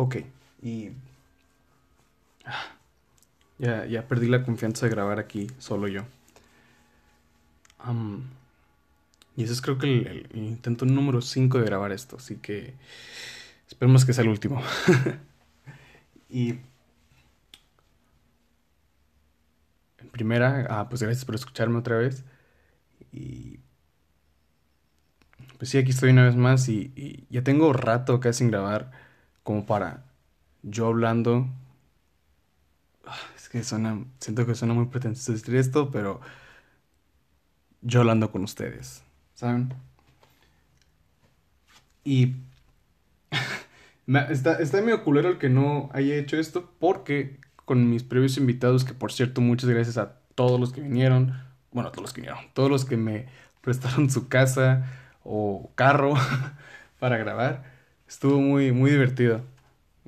Ok, y... ya, ya perdí la confianza de grabar aquí solo yo. Y ese es creo que el, intento número 5 de grabar esto, así que esperemos que sea el último. y en primera, ah, pues gracias por escucharme otra vez. Y pues sí, aquí estoy una vez más y, y ya tengo rato acá sin grabar como para yo hablando. Es que suena, siento que suena muy pretencioso decir esto, pero yo hablando con ustedes, ¿saben? Y está, está medio culero el que no haya hecho esto porque con mis previos invitados, que por cierto, muchas gracias a todos los que vinieron, bueno, a todos los que vinieron, todos los que me prestaron su casa o carro para grabar, estuvo muy, muy divertido,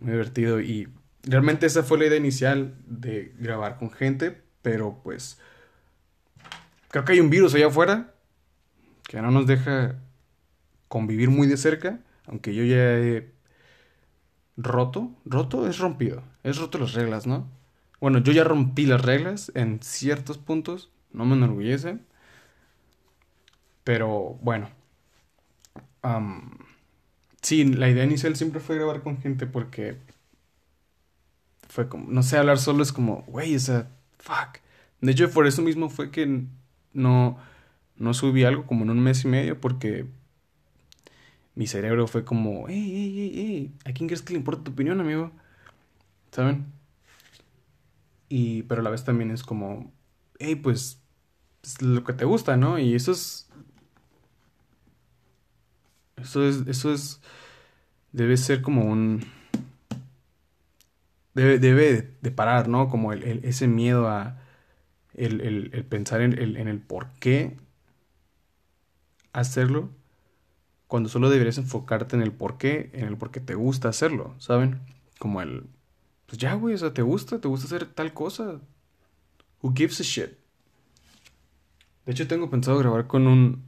muy divertido y realmente esa fue la idea inicial de grabar con gente, pero pues creo que hay un virus allá afuera que no nos deja convivir muy de cerca, aunque yo ya he roto, roto es rompido, es roto las reglas, ¿no? Bueno, yo ya rompí las reglas en ciertos puntos, no me enorgullece, pero bueno, am, sí, la idea inicial siempre fue grabar con gente porque fue como, no sé, hablar solo es como, güey, o sea, fuck. De hecho, por eso mismo fue que no, no subí algo como en un mes y medio porque mi cerebro fue como, hey, hey, hey, hey, ¿a quién crees que le importa tu opinión, amigo? ¿Saben? Y, pero a la vez también es como, hey, pues, es lo que te gusta, ¿no? Y eso es, eso es, eso es, debe ser como un, debe, debe de parar, ¿no? Como el, ese miedo a, el, el- pensar en en el por qué hacerlo cuando solo deberías enfocarte en el por qué, en el por qué te gusta hacerlo, ¿saben? Como el, pues ya, güey, o sea, te gusta, te gusta hacer tal cosa. Who gives a shit? De hecho, tengo pensado grabar con un,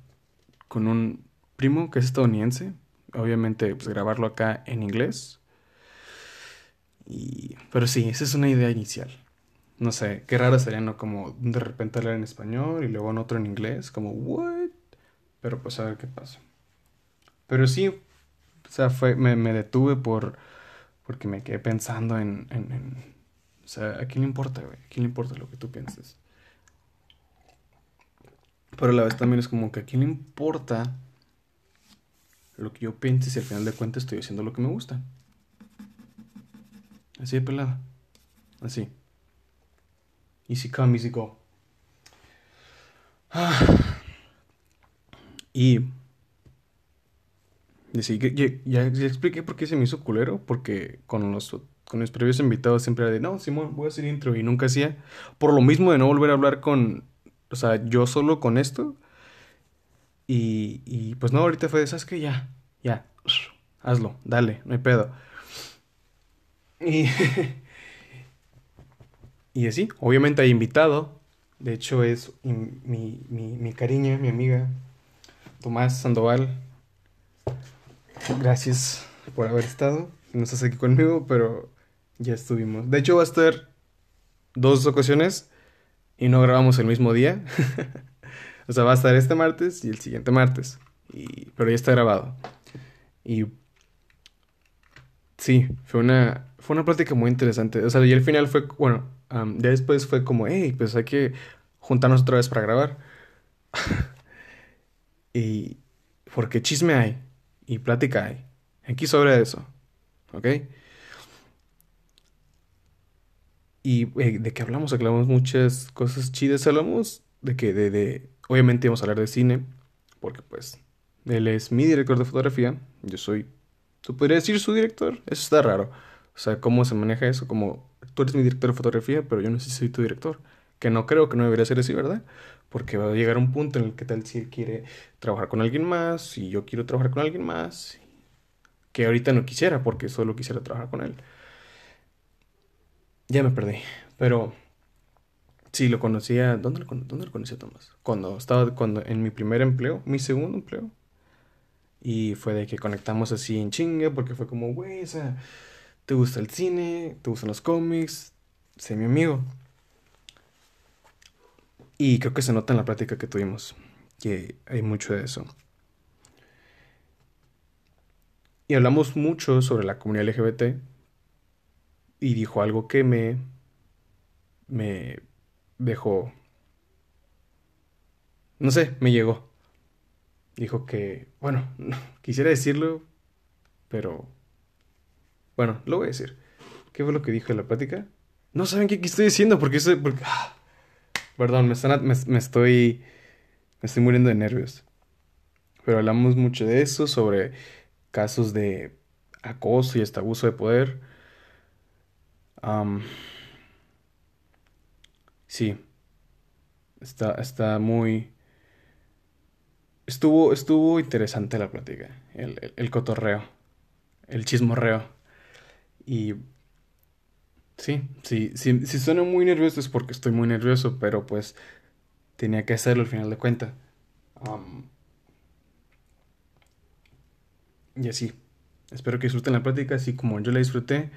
con un primo que es estadounidense. Obviamente, pues grabarlo acá en inglés. Y, pero sí, esa es una idea inicial. No sé, qué raro sería, ¿no? Como de repente hablar en español y luego en otro en inglés, como, what? Pero pues a ver qué pasa. Pero sí, o sea, fue, me, me detuve por, porque me quedé pensando en, en, en- o sea, ¿a quién le importa, güey? ¿A quién le importa lo que tú pienses? Pero a la vez también es como que a quién le importa lo que yo piense si al final de cuentas estoy haciendo lo que me gusta. Así de pelada. Así. Easy come, easy go. Ah. Y y ya, ya- expliqué por qué se me hizo culero, porque con los, con mis previos invitados siempre era de, no, Simón, voy a hacer intro, y nunca hacía, por lo mismo de no volver a hablar con, o sea, yo solo con esto, y, pues no, ahorita fue de, ¿sabes qué? Ya, ya, hazlo, dale, no hay pedo. Y, y así, obviamente hay invitado, de hecho es mi, mi, mi, cariña, mi amiga, Tomás Sandoval. Gracias por haber estado. No estás aquí conmigo, pero ya estuvimos. De hecho, va a estar dos ocasiones y no grabamos el mismo día. O sea, va a estar este martes y el siguiente martes. Y, pero ya está grabado. Y sí, fue una, fue una plática muy interesante. O sea, y al final fue, bueno, ya después fue como, hey, pues hay que juntarnos otra vez para grabar. Y porque chisme hay y plática hay. Aquí sobra eso, ¿ok? Y eh, de qué hablamos, hablamos muchas cosas chidas, hablamos de que de, obviamente íbamos a hablar de cine, porque pues él es mi director de fotografía, yo soy, ¿tú podrías decir su director? Eso está raro. O sea, ¿cómo se maneja eso? Como tú eres mi director de fotografía, pero yo no sé si soy tu director. Que no creo que no debería ser así, ¿verdad? Porque va a llegar un punto en el que tal si él quiere trabajar con alguien más y yo quiero trabajar con alguien más, que ahorita no quisiera porque solo quisiera trabajar con él. Ya me perdí, pero sí lo conocía, ¿dónde lo, dónde conocí Tomás? Cuando estaba cuando en mi primer empleo, mi segundo empleo. Y fue de que conectamos así en chinga porque fue como, güey, o sea, te gusta el cine, te gustan los cómics, sé mi amigo. Y creo que se nota en la plática que tuvimos que hay mucho de eso. Y hablamos mucho sobre la comunidad LGBT y dijo algo que me me dejó no sé, me llegó. Dijo que, bueno, quisiera decirlo, pero bueno, lo voy a decir. ¿Qué fue lo que dijo en la plática? No saben qué, estoy diciendo porque porque ah, perdón, me, están, me, me estoy me estoy muriendo de nervios. Pero hablamos mucho de eso, sobre casos de acoso y hasta abuso de poder. Sí. Está, está muy... Estuvo, estuvo interesante la plática, el, el, cotorreo, el chismorreo. Y sí, sí, sí, si sueno muy nervioso es porque estoy muy nervioso, pero pues tenía que hacerlo al final de cuentas. y así. Espero que disfruten la plática, así como yo la disfruté.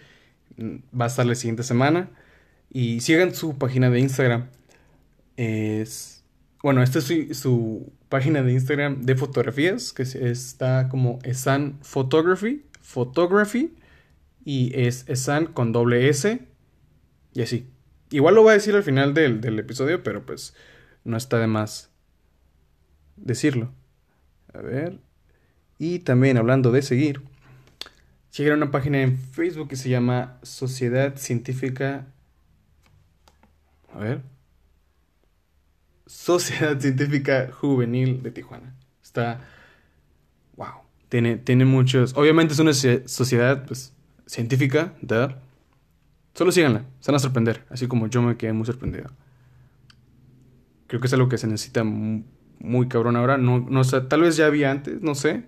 Mm, va a estar la siguiente semana. Y sigan su página de Instagram. Es. Bueno, esta es su, página de Instagram de fotografías, que está como Esan Photography. Photography. Y es Esan con doble S. Y así. Igual lo voy a decir al final del, del episodio, pero pues no está de más decirlo. A ver. Y también hablando de seguir, a una página en Facebook que se llama Sociedad Científica. A ver. Sociedad Científica Juvenil de Tijuana. Está. Wow. Tiene, tiene muchos. Obviamente es una sociedad pues, científica. De... Solo síganla. Se van a sorprender. Así como yo me quedé muy sorprendido. Creo que es algo que se necesita muy, cabrón ahora. No, no tal vez ya había antes, no sé.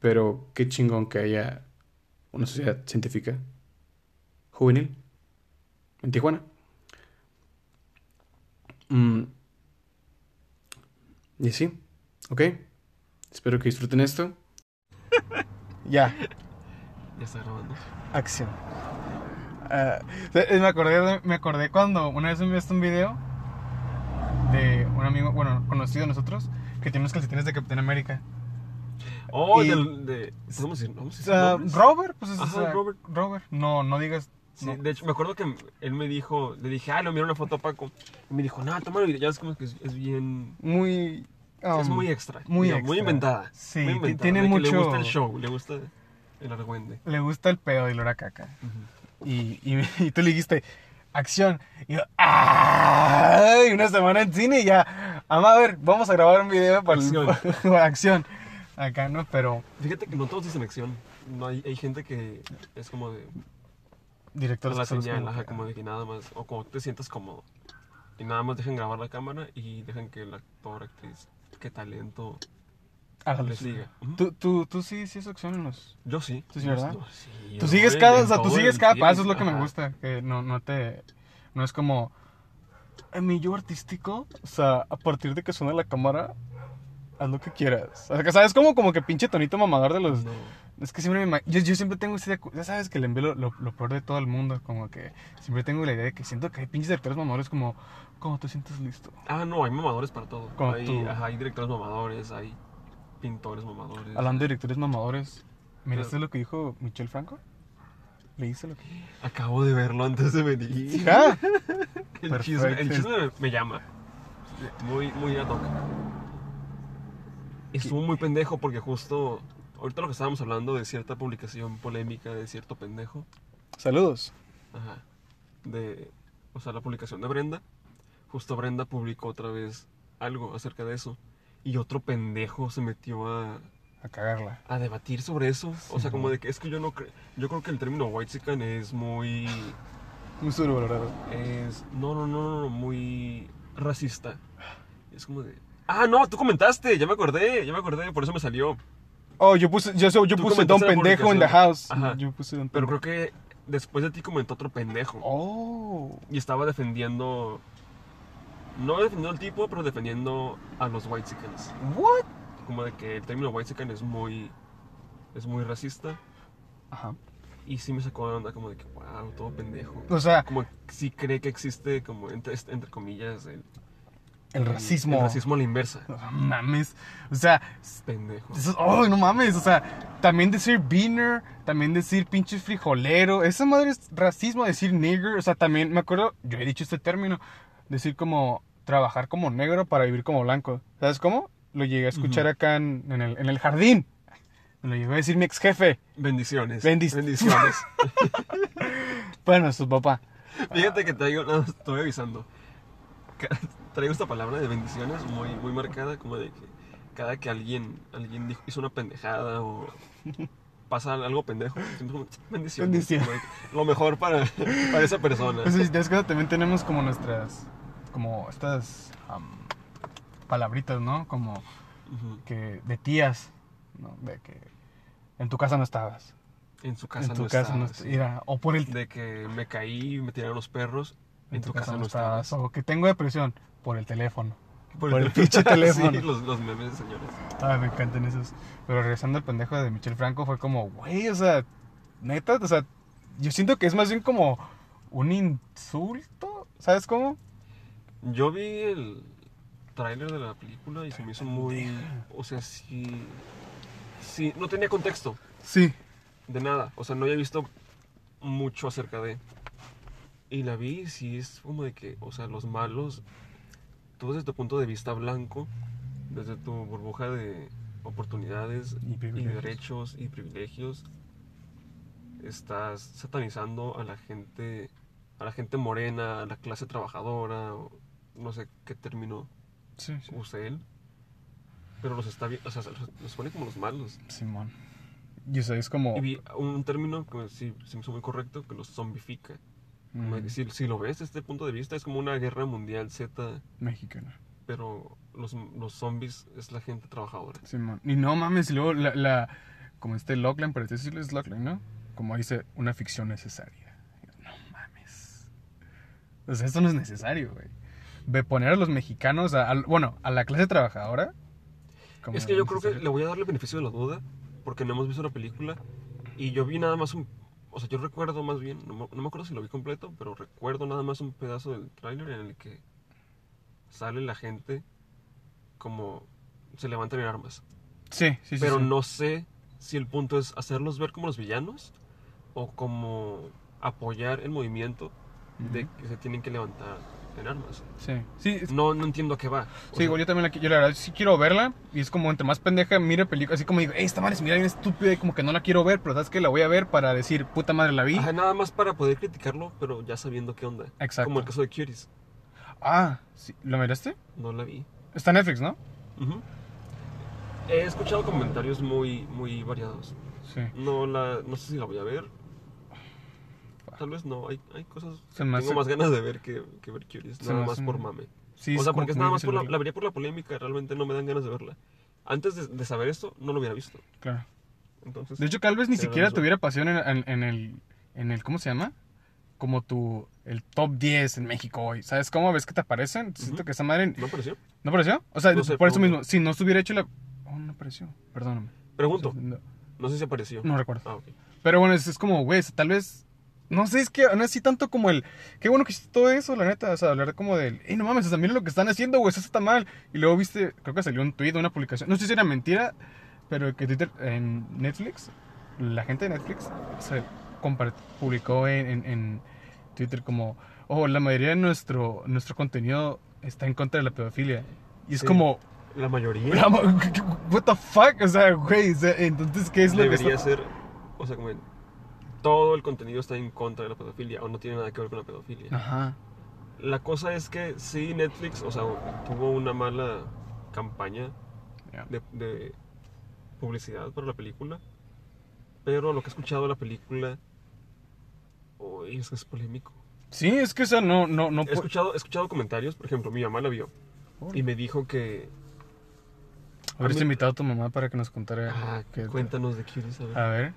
Pero qué chingón que haya una sociedad científica juvenil en Tijuana. Mm. Y así, ok. Espero que disfruten esto. ya. Ya está grabando. Acción. Ah, me, acordé, me acordé cuando una vez me enviaste un video de un amigo, bueno, conocido de nosotros, que tiene unos calcetines de Capitán América. Oh, del, de. ¿Cómo se llama? Robert, pues es Ajá, Robert. Robert. No, no digas. Sí, de hecho, me acuerdo que él me dijo, le dije, ah, lo miré una foto a Paco. Y me dijo, no, toma el video. Ya es como que es, bien. Muy. es muy extra. Muy, extra. muy inventada. Sí, muy inventada, tiene mucho. le gusta el show, le gusta el argüende. Le gusta el pedo y era caca. y, y, y, tú le dijiste, acción. Y yo, ¡ay! Una semana en cine y ya. Vamos a ver, vamos a grabar un video para acción. acción. Acá, ¿no? Pero. Fíjate que no todos dicen acción. No, hay, hay gente que es como de. Directores la señal, como, como de que nada más. O como te sientas cómodo. Y nada más dejen grabar la cámara y dejen que el actor, actriz, qué talento. Les diga. ¿Tú, tú, tú sí, sí en los. Yo sí. ¿Tú sí, verdad? Sí, tú sigues cada, o sea, tú sigues cada paso, es lo que me gusta. Que no, no te. No es como. En mi yo artístico, o sea, a partir de que suena la cámara, haz lo que quieras. O sea, ¿sabes? Como, como que pinche tonito mamador de los... Es que siempre me... Yo, yo siempre tengo esa Ya sabes que le envío lo, lo, peor de todo el mundo. Como que siempre tengo la idea de que siento que hay pinches directores mamadores como... ¿Cómo te sientes listo? Ah, no, hay mamadores para todo. hay, hay directores mamadores, hay pintores mamadores. Hablando de directores mamadores, ¿miraste lo que dijo Michel Franco? ¿Leíste lo que...? Acabo de verlo antes de venir. ¿Ja? el, chisme, el chisme me, llama. Muy, muy ad hoc estuvo muy pendejo porque justo ahorita lo que estábamos hablando de cierta publicación polémica de cierto pendejo. Saludos. Ajá. De, o sea, la publicación de Brenda. Justo Brenda publicó otra vez algo acerca de eso. Y otro pendejo se metió a... A cagarla. A debatir sobre eso. o sea, como de que es que yo no creo... Yo creo que el término white es muy... Muy sobrevalorado. Es... No, no, no, no, muy racista. Es como de... Ah, no, tú comentaste, ya me acordé, ya me acordé, por eso me salió. Oh, yo puse, yo, yo puse Don Pendejo en the house. Ajá. Yo puse don Pero creo que después de ti comentó otro pendejo. Oh. Y estaba defendiendo. No defendiendo al tipo, pero defendiendo a los white chickens. What? Como de que el término white chicken es muy. Es muy racista. Ajá. Y sí me sacó de onda como de que, wow, todo pendejo. O sea, Como sí cree que existe como, entre, entre comillas, el, el racismo. El racismo a la inversa. No mames. O sea, Pendejo. ¡ay, no mames! O sea, también decir beaner, también decir pinche frijolero. Esa madre es racismo, decir nigger. O sea, también me acuerdo, yo he dicho este término, decir como trabajar como negro para vivir como blanco. ¿Sabes cómo? Lo llegué a escuchar acá en, en el, en el jardín. Me lo llegó a decir mi ex jefe. Bendiciones. Bendic- Bendiciones. Bueno, su papá. Fíjate que traigo, no, estoy avisando. Traigo esta palabra de bendiciones muy, muy marcada, como de que cada que alguien, alguien dijo- hizo una pendejada o pasa algo pendejo, como, bendiciones. Como que lo mejor para, para esa persona. Pues es es que también tenemos como nuestras, como estas am, palabritas, ¿no? Como que de tías, ¿no? De que en tu casa no estabas. En su casa en tu no casa no estabas, sí. Mira, o por el... De que me caí me tiraron los perros. En, tu, casa, no estabas. O que tengo depresión por el teléfono. Por, Por el pinche teléfono. sí, los, los memes, señores. Ah, me encantan esos. Pero regresando al pendejo de Michel Franco fue como, güey, o sea, neta, o sea, yo siento que es más bien como un insulto, ¿sabes cómo? Yo vi el tráiler de la película y se me hizo muy... O sea, sí... Sí, no tenía contexto Sí. de nada. O sea, no había visto mucho acerca de... Y la vi y sí es como de que, o sea, los malos, tú desde tu punto de vista blanco, desde tu burbuja de oportunidades Y derechos y privilegios, estás satanizando a la gente, a la gente morena, a la clase trabajadora, o no sé qué término Sí, sí. use él, pero los está bien, o sea, los, pone como los malos. Simón. Y o sea, es como... Y vi un término que sí se me hizo muy correcto, que los zombifica. Mm, Si, si lo ves desde este punto de vista, es como una guerra mundial Z, mexicano. pero los, los zombies es la gente trabajadora. Simón. Y no mames, y luego la, la... Como este Lockland, para decirle es Lockland, ¿no? Como dice, una ficción necesaria. No mames. O sea, esto no es necesario, güey. De poner a los mexicanos, a, bueno, a la clase trabajadora. como Es que yo creo que le voy a darle beneficio de la duda, porque no hemos visto la película, y yo vi nada más un... O sea, yo recuerdo más bien, no, me- no me acuerdo si lo vi completo, pero recuerdo nada más un pedazo del tráiler en el que sale la gente como se levantan en armas. Sí, sí, sí. pero sí. no sé si el punto es hacerlos ver como los villanos o como apoyar el movimiento de que se tienen que levantar en armas. Sí, sí, No, no entiendo a qué va. O sí, sea, igual yo también la, yo la verdad sí quiero verla. Y es como entre más pendeja mire películas, así como digo, ey, esta madre es mira bien estúpida y como que no la quiero ver, pero sabes que la voy a ver para decir, puta madre, la vi. ajá, nada más para poder criticarlo, pero ya sabiendo qué onda. Exacto. Como el caso de Cuties. Ah, sí, ¿lo miraste? No la vi. Está en Netflix, ¿no? He escuchado comentarios muy, muy variados. Sí. No, la, no sé si la voy a ver. Tal vez no. Hay, hay cosas que tengo hace- más ganas de ver que, que ver Curious. Se Nada más hace- por mame. Sí, o sea, porque es nada más por la, la vería por la polémica. Realmente no me dan ganas de verla. Antes de, de saber esto, no lo hubiera visto. Claro. Entonces, De hecho, tal vez ni siquiera tuviera pasión en, en- en el, en el, ¿cómo se llama? Como tu, el top 10 en México hoy. ¿Sabes cómo ves que te aparecen? Siento Ujú. que esa madre... ¿no pareció? ¿No apareció? O sea, No sé, por eso mismo, si no se hubiera hecho la... Oh, no apareció. Perdóname. Pregunto. No, No sé si apareció. no recuerdo. Ah, ok. Pero bueno, es, es como, güey, tal vez... No sé, es que no así tanto como el... Qué bueno que hiciste todo eso, la neta. O sea, hablar como del... Ey, no mames, o sea, miren lo que están haciendo, güey, eso está mal. Y luego viste, creo que salió un tweet, una publicación. No sé si era mentira, pero que Twitter, en Netflix, la gente de Netflix se publicó en, en- en Twitter como... Oh, la mayoría de nuestro, nuestro contenido está en contra de la pedofilia. Y es Sí. como... La mayoría la What the fuck? O sea, güey, o sea, entonces, ¿qué es lo que debería ser. O sea, como todo el contenido está en contra de la pedofilia o no tiene nada que ver con la pedofilia. Ajá. La cosa es que sí, Netflix, o sea, tuvo una mala campaña Ya. de, de publicidad para la película. Pero lo que he escuchado de la película. Uy, es que es polémico. Sí, es que esa no, no, no He escuchado, he escuchado comentarios, por ejemplo, mi mamá la vio y me dijo que. Habrías invitado a tu mamá para que nos contara. Ah, qué- cuéntanos de Cuties, a ver.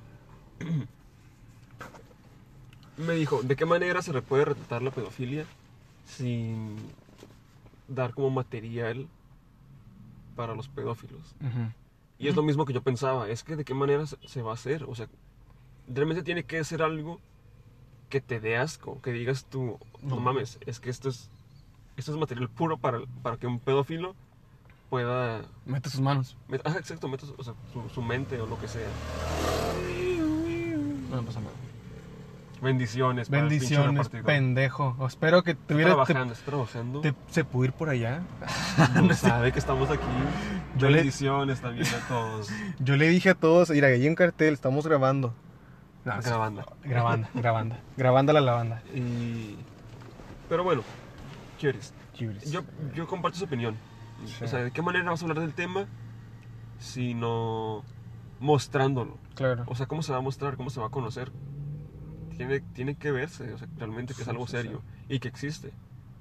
Me dijo, ¿de qué manera se puede retratar la pedofilia sin dar como material para los pedófilos? Y es lo mismo que yo pensaba, es que de qué manera se, va a hacer, o sea, realmente tiene que ser algo que te dé asco, que digas tú, no No. mames, es que esto es, esto es material puro para, para que un pedófilo pueda... Mete sus manos. met- ah, exacto, meta su, o sea, su, su mente o lo que sea. No me pasa nada. Bendiciones. para el pinche Bendiciones, repartidor. pendejo. Espero que Está tuviera. Te, trabajando, está trabajando. te- se pudo ir por allá. No sabe que estamos aquí. Yo le- Bendiciones también a todos. Yo le dije a todos, mira, hay un cartel, estamos grabando. No, sí, Grabando. Grabando, grabando. Grabando la lavanda. Y... Pero bueno, ¿quieres? Yo, yo comparto su opinión. Sí. O sea, ¿de qué manera vas a hablar del tema? Sino mostrándolo. Claro. O sea, ¿cómo se va a mostrar? ¿Cómo se va a conocer? Tiene, tiene que verse, o sea, realmente que es algo serio y que existe.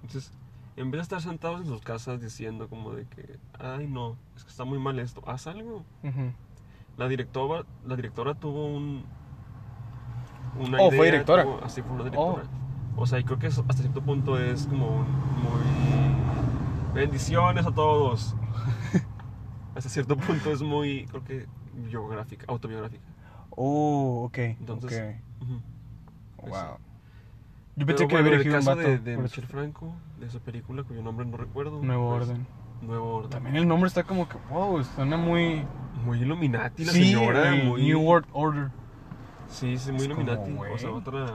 Entonces, en vez de estar sentados en sus casas diciendo como de que, ay no, es que está muy mal esto, haz algo. Ujú. La directora, la directora tuvo un... Una Oh, fue idea, directora. tuvo- así fue una directora. O sea, y creo que eso hasta cierto punto es como un- muy... Bendiciones a todos. hasta cierto punto es muy, creo que, biográfica, autobiográfica. Oh, ok. Entonces, ujú. ok. Pues Wow. sí. Yo Pero pensé que bueno, había en el elegido un caso vato. de, de Michel Franco, de su película, cuyo nombre no recuerdo. Nuevo pues, orden. Nuevo Orden. También el nombre está como que, wow, suena muy. Muy Illuminati la sí, señora. el muy... New World Order. Sí, sí, muy Es como, Illuminati. O sea, otra.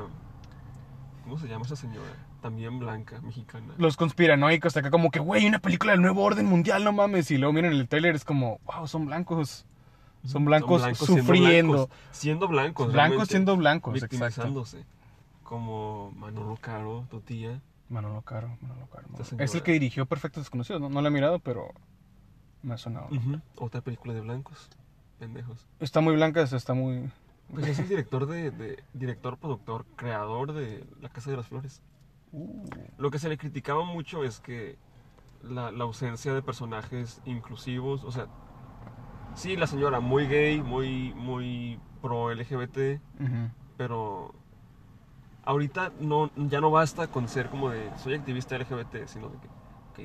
¿Cómo se llama esa señora? También blanca, mexicana. Los conspiranoicos, acá como que, güey, una película del nuevo orden mundial, no mames. Y luego miren el trailer, es como, wow, son blancos. Son blancos, sufriendo. blancos, Siendo blancos. Blancos siendo blancos, exacto. Victimizándose. Como Manolo Caro, tu tía. Manolo Caro, Manolo Caro. Es el que dirigió Perfectos Desconocidos, ¿no? No la he mirado, pero me ha sonado. Otra película de blancos. Pendejos. Está muy blanca, está muy... Pues es el director de, de- director, productor, creador de La Casa de las Flores. Uh, Lo que se le criticaba mucho es que la, la ausencia de personajes inclusivos, o sea, sí, la señora muy gay, muy, muy pro LGBT, ujú. pero ahorita no, ya no basta con ser como de soy activista LGBT, sino de que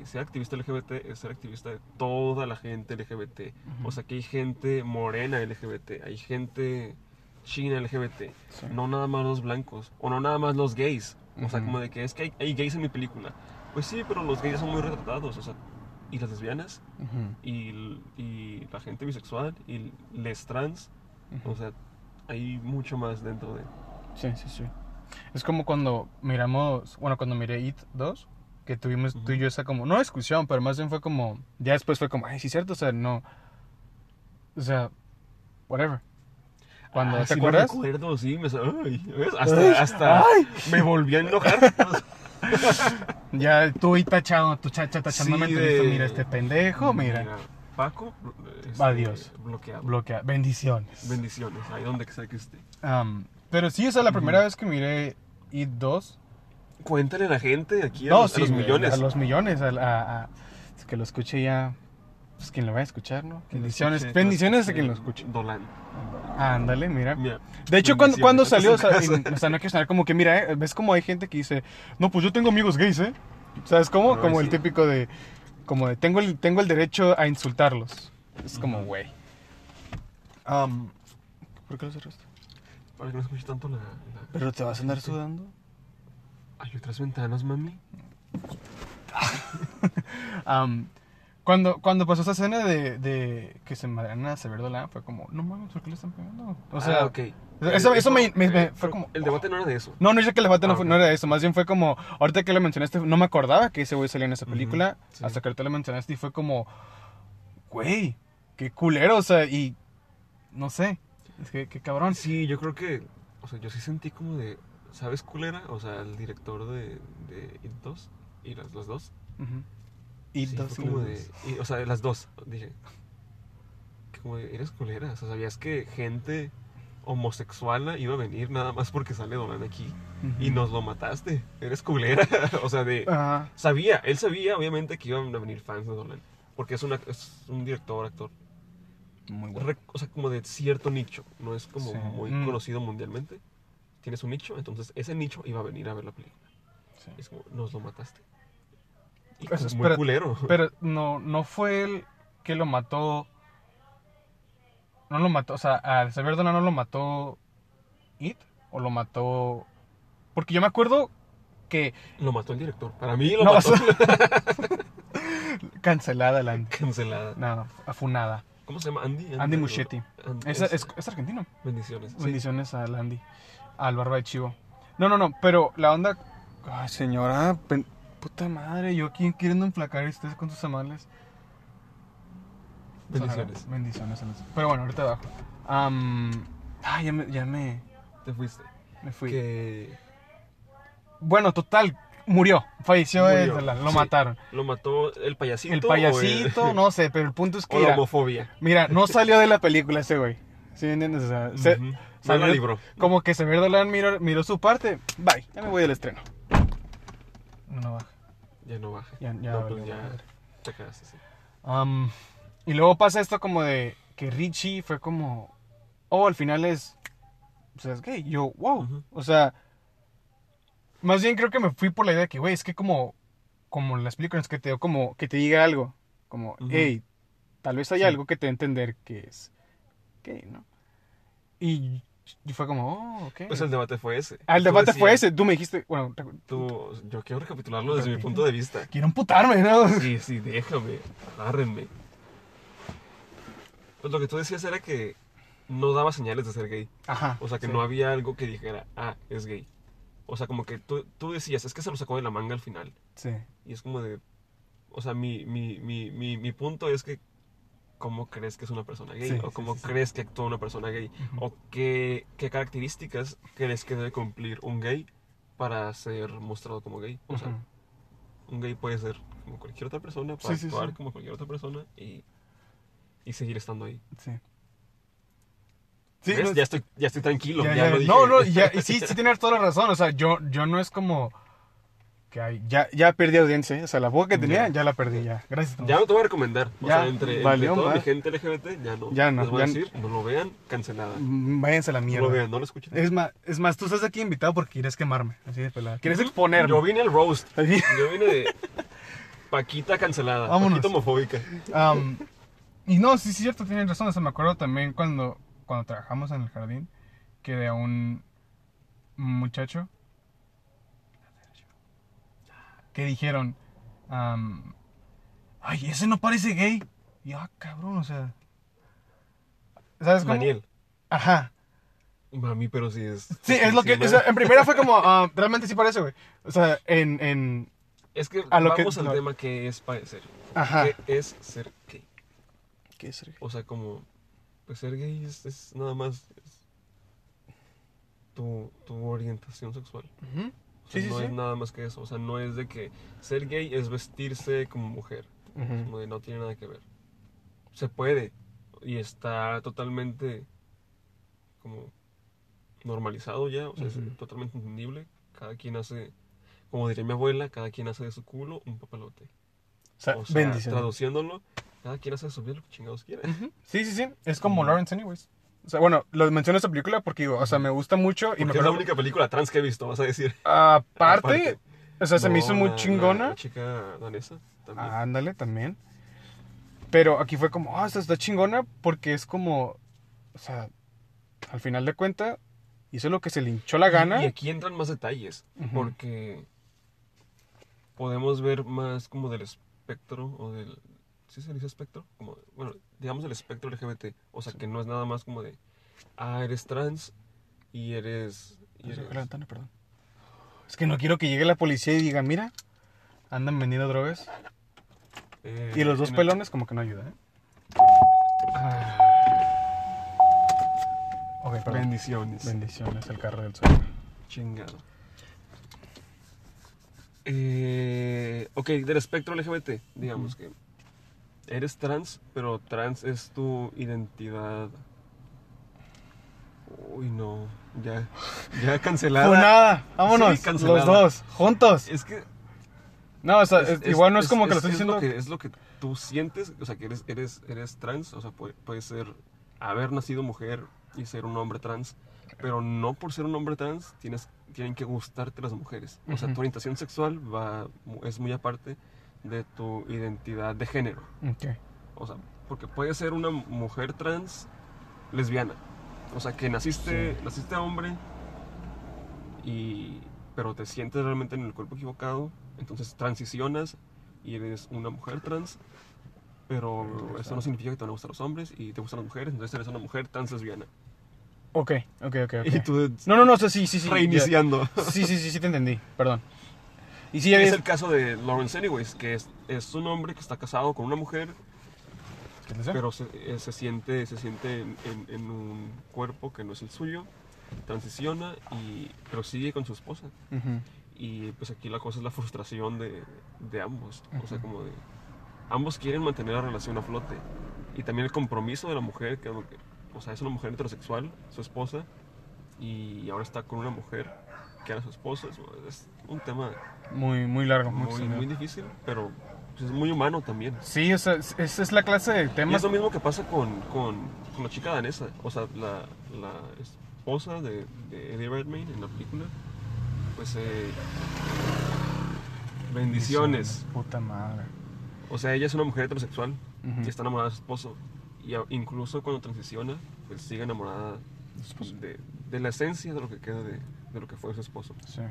ok, ser activista LGBT es ser activista de toda la gente LGBT. Ujú. O sea que hay gente morena LGBT, hay gente china LGBT, Sí. no nada más los blancos, o no nada más los gays. O sea, como de que es que hay, hay gays en mi película. Pues sí, pero los gays son muy retratados, o sea, y las lesbianas, Ujú, y, l- y la gente bisexual, y les trans, ujú. o sea, hay mucho más dentro de... Sí, sí, sí. Es como cuando miramos, bueno, cuando miré It 2, que tuvimos tú y yo esa como, no discusión, pero más bien fue como, ya después fue como, ay, sí, cierto, o sea, no, o sea, whatever. Cuando, Ah, ¿te sí acuerdas? recuerdo, sí, me, ay, ¿ves? hasta, hasta Ay. me volví a enojar. Ya tú y tachado, tu chacha tachándome Sí, de- mira este pendejo, mira, Paco, este, Adiós. Bloqueado. bloquea, bendiciones. Bendiciones, ahí donde sea que esté. Am, pero sí, esa es la primera vez que miré It 2. Cuéntale a la gente aquí a, No, los, a sí, los güey, millones. A los millones, a, a- a- que lo escuche ya, pues quien lo va a escuchar, ¿no? Bendiciones, Escuché- bendiciones a escuché quien lo escuche. Dolan. Ándale, mira. Mira, De hecho, cuando, cuando salió, o sea, casa. y- o sea, no quiero sonar como que, mira, eh, ves como hay gente que dice, no, pues yo tengo amigos gays, ¿eh? ¿Sabes cómo? Ay, como el sí. típico de, como de, tengo el, tengo el derecho a insultarlos. Es como, güey. Am, ¿Por qué lo cerraste? Para que no escuche tanto la, la- ¿Pero te vas a andar sudando? Hay otras ventanas, mami. Am, cuando, cuando pasó esa escena de, de que se madrean a Severo Dolan, fue como, no mames, ¿por qué le están pegando? O sea, ah, ok. eso- eso me- me- me- eh, fue como- El debate no era de eso. No, no dice que el debate no, Ah, fue- ok. no era eso, más bien fue como, ahorita que lo mencionaste, no me acordaba que ese güey salía en esa película, sí. hasta que ahorita lo mencionaste y fue como, güey, qué culero, o sea, y no sé, es que qué cabrón. Sí, yo creo que, o sea, yo sí sentí como de, ¿sabes culera? O sea, el director de, de It 2 y las, las dos. Ujú. Y Sí, dos y como de, y, o sea, las dos, dije. Como de, eres culera, o sea, sabías que gente homosexual iba a venir nada más porque sale Dolan aquí y Ujú. nos lo mataste. Eres culera, o sea, de... Ajá. Sabía, él sabía obviamente que iban a venir fans de Dolan, porque es, una, es un director, actor, muy bueno. re- o sea, como de cierto nicho, no es como Sí. muy Mm. conocido mundialmente. Tienes un nicho, entonces ese nicho iba a venir a ver la película. Sí. Es como, nos lo mataste. Muy espera, culero. Pero no, no fue él que lo mató. No lo mató, o sea, a Xavier Dolan no lo mató It o lo mató. Porque yo me acuerdo que. Lo mató el director. Para mí lo No, mató. o sea, Cancelada la. Cancelada. No, afunada. ¿Cómo se llama? Andy. Andy Muschietti. Andy- Es, es, es argentino. Bendiciones. Sí. Bendiciones al Andy. Al barba de chivo. No, no, no, pero la onda. Ay, señora, pen- puta madre, yo aquí queriendo enflacar y ustedes con sus amales. Bendiciones. Bendiciones. Pero bueno, ahorita abajo. Am, ay, ya me, ya me, Te fuiste. me fui. Que Bueno, total, murió. Falleció, Murió, de la- lo sí. mataron. lo mató el payasito. El payasito, el- no sé, pero el punto es que. O la homofobia. mira, no salió de la película ese güey. ¿Sí me entiendes? O sea, se- Ujú. No salió- la libró. Como que Severo Dolan miró, miró su parte. Bye, ya me voy del estreno. No, baja. Ya no baja. Ya- ya no, pues ya te quedaste así. Y luego pasa esto como de que Richie fue como. Oh, al final es. O sea, es gay. Yo, wow. O sea. Más bien creo que me fui por la idea de que, güey, es que como. Como las películas que te como que te diga algo. Como, hey, tal vez hay Sí. algo que te dé a entender que es gay, ¿no? Y, y fue como, oh, ok. Pues el debate fue ese. Ah, el debate fue decías- ese. Tú me dijiste, bueno, Tú, yo quiero recapitularlo desde mi punto de vista. quiero amputarme, ¿no? Sí, sí, déjame, agárrenme. Pues lo que tú decías era que no daba señales de ser gay. Ajá. O sea, que sí. no había algo que dijera, ah, es gay. O sea, como que tú, tú decías, es que se lo sacó de la manga al final. Sí. Y es como de. O sea, mi, mi, mi, mi, mi punto es que. ¿Cómo crees que es una persona gay? Sí, o cómo sí, sí. crees que actúa una persona gay? ¿O qué, qué características crees que debe cumplir un gay para ser mostrado como gay? O sea, un gay puede ser como cualquier otra persona, para actuar como cualquier otra persona y, y seguir estando ahí. Sí. Ya, estoy, ya estoy tranquilo. ya- ya ya- lo dije. no, no, ya, sí, sí tienes toda la razón. O sea, yo, yo no es como que hay, ya, ya perdí audiencia. ¿eh? O sea, la poca que tenía, Ya. ya, la perdí, ya. Gracias. Ya no te voy a recomendar. O Ya, sea, entre, entre toda mi más. gente LGBT, ya no. Ya no, Les voy a decir, no lo vean, cancelada. Mm, Váyanse a la No mierda. lo vean, no lo escuchen. Es más, es más, tú estás aquí invitado porque quieres quemarme. Así de pelada. Quieres exponerme. Yo vine al roast. Yo vine de Paquita cancelada. Vámonos. Paquita homofóbica. Y no, sí, sí, cierto, tienes razón. O sea, me acuerdo también cuando, cuando trabajamos en el jardín que de un muchacho que dijeron, ay, ese no parece gay. Y ah, cabrón, o sea. ¿Sabes cómo? Daniel. Ajá. Mami, pero sí es. Sí, es lo que. sí, o sea, en primera fue como, ah, realmente sí parece, güey. O sea, en. en Es que a lo que- vamos al no. tema que es parecer. ajá. ¿Qué es ser gay? ¿Qué es ser gay? O sea, como. Pues ser gay es, es nada más. es tu, tu orientación sexual. Ujú. O sea, Sí, sí, no sí. es nada más que eso. O sea, no es de que ser gay es vestirse como mujer. Ujú. Como de no tiene nada que ver. Se puede. Y está totalmente como normalizado ya. O sea, Ujú. es totalmente entendible. Cada quien hace, como diría mi abuela, cada quien hace de su culo un papalote. O sea, O sea, traduciéndolo, cada quien hace de su vida lo que chingados quiera. Ujú. Sí, sí, sí. Es como. Lawrence Anyways. O sea, bueno, lo menciono esta película porque digo, o sea, me gusta mucho y me es la única película trans que he visto, vas a decir. Aparte, Aparte. o sea, se me hizo muy la- chingona. La chica danesa también. Ah, ándale, también. Pero aquí fue como, ah, esta está chingona porque es como, o sea, al final de cuentas, hizo lo que se le hinchó la gana. Y aquí entran más detalles, porque podemos ver más como del espectro, o del... ¿Sí se dice espectro? Como, bueno, digamos el espectro LGBT. O sea, que no es nada más como de, ah, eres trans y eres... y Ay, eres- la ventana, perdón. Es que no quiero que llegue la policía y diga, mira, andan vendiendo drogas. eh, Y los dos el- pelones como que no ayuda, ¿eh? Ah, Ok, perdón. bendiciones. Bendiciones, el carro del suelo. Chingado. Eh, ok, del espectro LGBT, digamos que eres trans, pero trans es tu identidad. Uy, no, ya, ya cancelada. Funada, vámonos, Sí, cancelada. los dos, juntos. Es que No, o sea, es- es- es- igual no es, es- como que lo es- estoy es diciendo. Lo que, es lo que tú sientes, o sea, que eres, eres, eres trans, o sea, puede, puede ser haber nacido mujer y ser un hombre trans, pero no por ser un hombre trans tienes, tienen que gustarte las mujeres. O sea, tu orientación sexual va, es muy aparte de tu identidad de género. Ok. O sea, porque puede ser una mujer trans lesbiana. O sea, que naciste, naciste hombre y pero te sientes realmente en el cuerpo equivocado, entonces transicionas y eres una mujer trans, pero eso no significa que te van a gustar los hombres y te gustan las mujeres, entonces eres una mujer trans lesbiana. Ok, ok, ok, ok. Y tú No, no, no, sí, sí, sí. reiniciando. Sí, sí, sí, sí te entendí, perdón. Y sí, es el caso de Lawrence Anyways, que es, es un hombre que está casado con una mujer, pero se, eh, se siente, se siente en, en- en un cuerpo que no es el suyo, transiciona, y, pero sigue con su esposa. Ujú. Y pues aquí la cosa es la frustración de, de ambos. O sea, como de... Ambos quieren mantener la relación a flote. Y también el compromiso de la mujer, que, que- o sea, es una mujer heterosexual, su esposa, y ahora está con una mujer que era su esposa. Es, un tema Muy, muy largo, muy, muy, muy difícil, pero pues, es muy humano también. Sí, o sea, es- esa es la clase de Y temas. es lo mismo que pasa con, con, con la chica danesa. O sea, la, la esposa de, de Eddie Redmayne en la película. Pues eh, bendiciones. Puta madre. O sea, ella es una mujer heterosexual Ujú. y está enamorada de su esposo. Y a- incluso cuando transiciona, pues sigue enamorada de, de la esencia de lo que queda de, de lo que fue su esposo. Sí.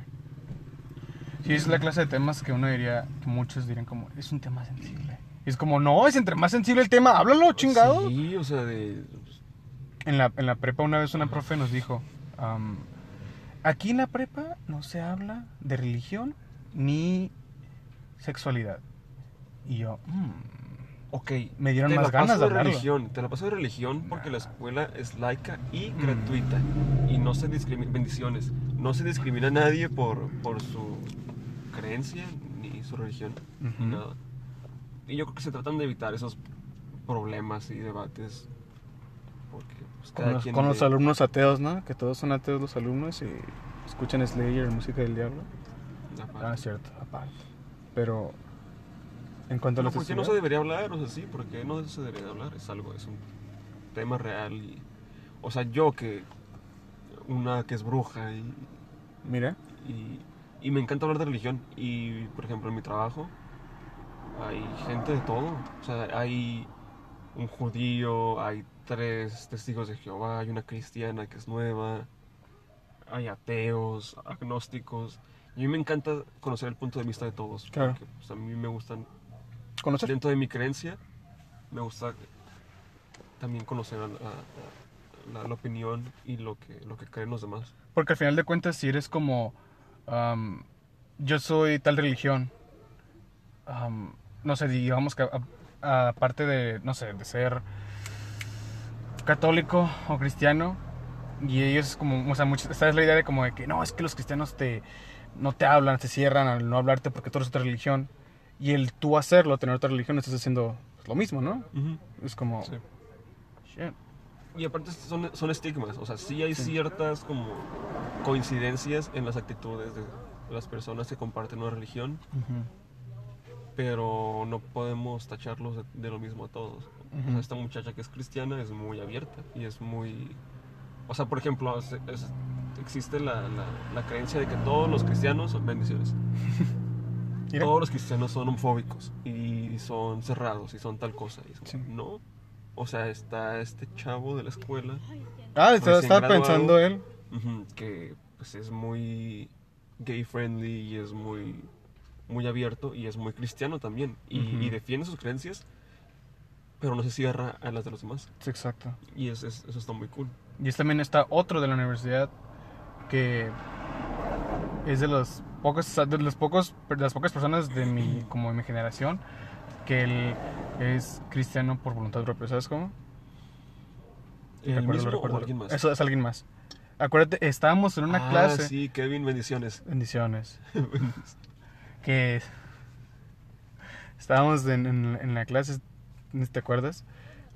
Sí, es la clase de temas que uno diría, que muchos dirían como, es un tema sensible. Y es como, no, es entre más sensible el tema, háblalo, chingado. Sí, o sea, de... En la, en la prepa una vez una profe nos dijo, am, aquí en la prepa no se habla de religión ni sexualidad. Y yo, "Mm". Ok, Me dieron te más ganas paso de hablarlo. religión. Te la paso de religión porque la escuela es laica y Mm. gratuita. Y no se discrimina, bendiciones, no se discrimina a nadie por, por su creencia ni su religión, Ujú. ni nada. Y yo creo que se tratan de evitar esos problemas y debates. Porque pues, Con los, con los alumnos ateos, ¿no? Que todos son ateos los alumnos y escuchan Slayer, música del diablo. Aparte. Ah, es cierto, aparte. Pero en cuanto a No, la ¿por qué no se debería hablar? O sea, sí, ¿por qué no se debería hablar? Es algo, es un tema real. Y, o sea, yo que una que es bruja y, Mira, y, y me encanta hablar de religión. Y, por ejemplo, en mi trabajo hay gente de todo. O sea, hay un judío, hay tres testigos de Jehová, hay una cristiana que es nueva, hay ateos, agnósticos. Y a mí me encanta conocer el punto de vista de todos. Claro. Porque pues, a mí me gustan conocer. dentro de mi creencia, me gusta también conocer a- a- a la, la opinión y lo que, lo que creen los demás. Porque al final de cuentas, si eres como, yo soy tal religión, no sé, digamos que aparte de, no sé, de ser católico o cristiano, y ellos como, o sea, muchas, esta es la idea de como de que no, es que los cristianos te, no te hablan, te cierran al no hablarte porque tú eres otra religión, y el tú hacerlo, tener otra religión, estás haciendo lo mismo, ¿no? Es como, Sí. shit. Y aparte son, son estigmas, o sea, sí hay ciertas como coincidencias en las actitudes de las personas que comparten una religión, Ujú. pero no podemos tacharlos de, de lo mismo a todos. O sea, esta muchacha que es cristiana es muy abierta y es muy... O sea, por ejemplo, es- es- existe la, la- la creencia de que todos los cristianos son bendiciones. Mira. Todos los cristianos son homofóbicos y son cerrados y son tal cosa. Y es como, Sí. No. O sea, está este chavo de la escuela Ah, estaba, graduado. pensando él. que pues es muy gay friendly y es muy muy abierto y es muy cristiano también y, Ujú. y defiende sus creencias pero no se cierra a las de los demás Sí, exacto. y es- es- eso está muy cool Y también está otro de la universidad que es de los pocos de los pocos de las pocas personas de mi como de mi generación que él es cristiano por voluntad propia, ¿sabes cómo? ¿El Recuerdo, mismo recuerdo. o alguien más? Eso es alguien más. Acuérdate, estábamos en una Ah, clase. sí Kevin bendiciones Bendiciones. que estábamos en, en- en la clase, ¿te acuerdas?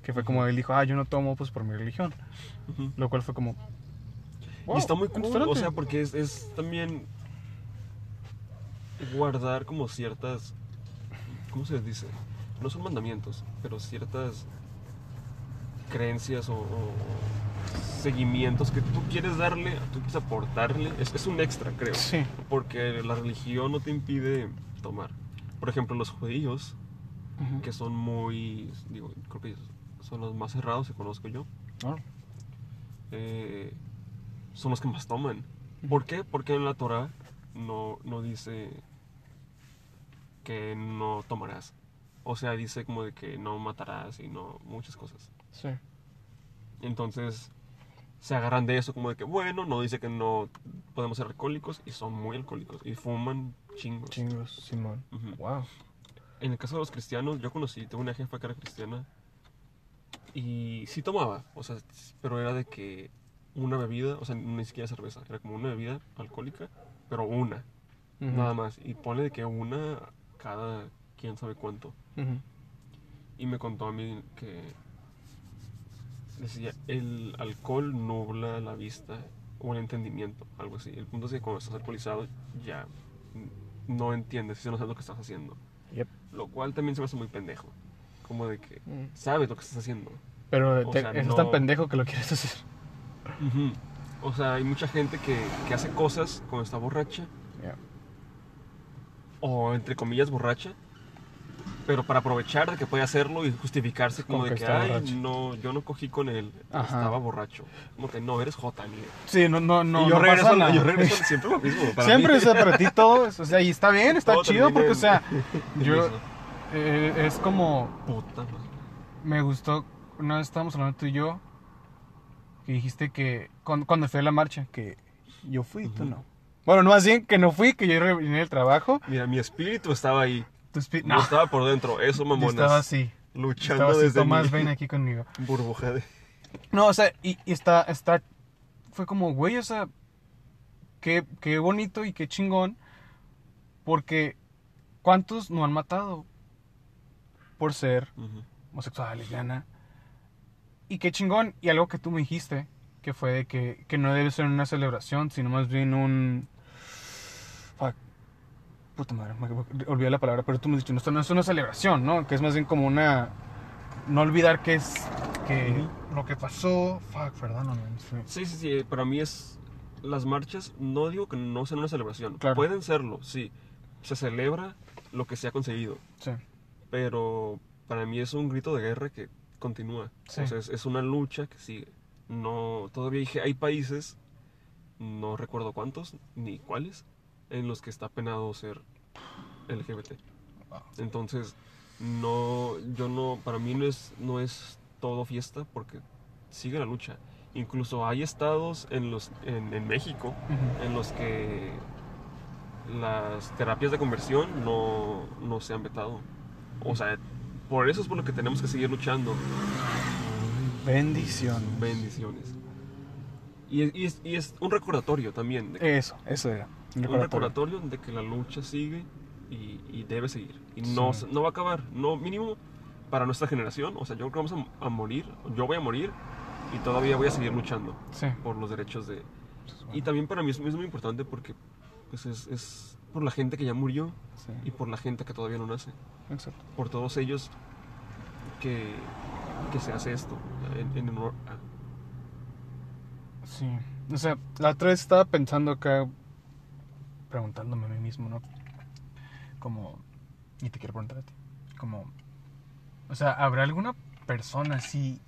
Que fue como él dijo, ah, yo no tomo pues por mi religión. Ujú. Lo cual fue como... y está muy cool o sea porque es, es también guardar como ciertas ¿cómo se les dice? no son mandamientos pero ciertas creencias o, o seguimientos que tú quieres darle, tú quieres aportarle, es, es un extra, creo. Sí. Porque la religión no te impide tomar. Por ejemplo, los judíos, que son muy, digo, creo que son los más cerrados que conozco yo. Ah. eh, son los que más toman. ¿Por qué? Porque en la Torah no, no dice que no tomarás. O sea, dice como de que no matarás y no muchas cosas. Sí. Entonces se agarran de eso como de que, bueno, no dice que no podemos ser alcohólicos y son muy alcohólicos y fuman chingos. Chingos, Simón. Ujú. Wow. En el caso de los cristianos, yo conocí, tengo una jefa que era cristiana y sí tomaba, o sea, pero era de que una bebida, o sea, ni siquiera cerveza, era como una bebida alcohólica, pero una, nada más. Y pone de que una cada quién sabe cuánto. Ujú. Y me contó a mí que decía, el alcohol nubla la vista o el entendimiento, algo así. El punto es que cuando estás alcoholizado ya no entiendes, no sabes lo que estás haciendo. Yep. Lo cual también se me hace muy pendejo. Como de que Mm. sabes lo que estás haciendo. Pero te- sea, es no- tan pendejo que lo quieres hacer. O sea, hay mucha gente que, que hace cosas cuando está borracha, Ya. O entre comillas borracha, pero para aprovechar de que puede hacerlo y justificarse como Como de que que, ay, borracho". no, yo no cogí con él, Ajá. estaba borracho. Como que no, eres Jota, mire. Sí, no, no, no. y yo no regreso, pasa nada. yo regreso siempre lo mismo. para Siempre, mí. o sea, para ti todo, o sea, y está bien, está Todo chido, porque, o sea, yo, eh, es como, Puta me gustó, una vez estábamos hablando tú y yo, que dijiste que, cuando, cuando fui a la marcha, que yo fui, tú Ujú. no. Bueno, no, más bien que no fui, que yo vine del trabajo. Mira, mi espíritu estaba ahí. Tu Yo no, estaba por dentro. Eso, yo mamonas. estaba así. Luchando Estaba así, desde Tomás, ven aquí conmigo. burbuja de... No, o sea, y, y está, está, fue como, güey, o sea, qué, qué bonito y qué chingón, porque ¿cuántos no han matado por ser Ujú. homosexual, lesbiana? Y qué chingón, y algo que tú me dijiste, que fue de que, que no debe ser una celebración, sino más bien un... Puta madre, me, olvidé la palabra, pero tú me has dicho, no, esto no es una celebración, ¿no? Que es más bien como una... No olvidar que es... Que lo que pasó... Fuck, perdóname. sí. Sí, sí, sí. Para mí es... Las marchas, no digo que no sean una celebración. Claro. Pueden serlo, sí. Se celebra lo que se ha conseguido. Sí. Pero para mí es un grito de guerra que continúa. Sí. O sea, es, es una lucha que sigue. No, todavía dije, hay países, no recuerdo cuántos, ni cuáles, en los que está penado ser LGBT. Entonces, no, yo no, para mí no es, no es todo fiesta porque sigue la lucha. Incluso hay estados en los, en, en México en los que las terapias de conversión no, no se han vetado. O sea, por eso es por lo que tenemos que seguir luchando. Bendición. Bendiciones. Y, es- y es, y es un recordatorio también. de que- Eso, eso era. Un un recordatorio. de que la lucha sigue y, y debe seguir. Y no, Sí. no va a acabar. No, mínimo para nuestra generación. O sea, yo creo que vamos a, a morir. Yo voy a morir y todavía voy a seguir luchando Sí. por los derechos de... Y también para mí es, es muy importante porque pues es, es por la gente que ya murió y por la gente que todavía no nace. Exacto. Por todos ellos que, que se hace esto en, en honor a... Sí. O sea, la otra vez estaba pensando acá, preguntándome a mí mismo, ¿no? Como, y te quiero preguntar a ti, como, o sea, ¿habrá alguna persona así,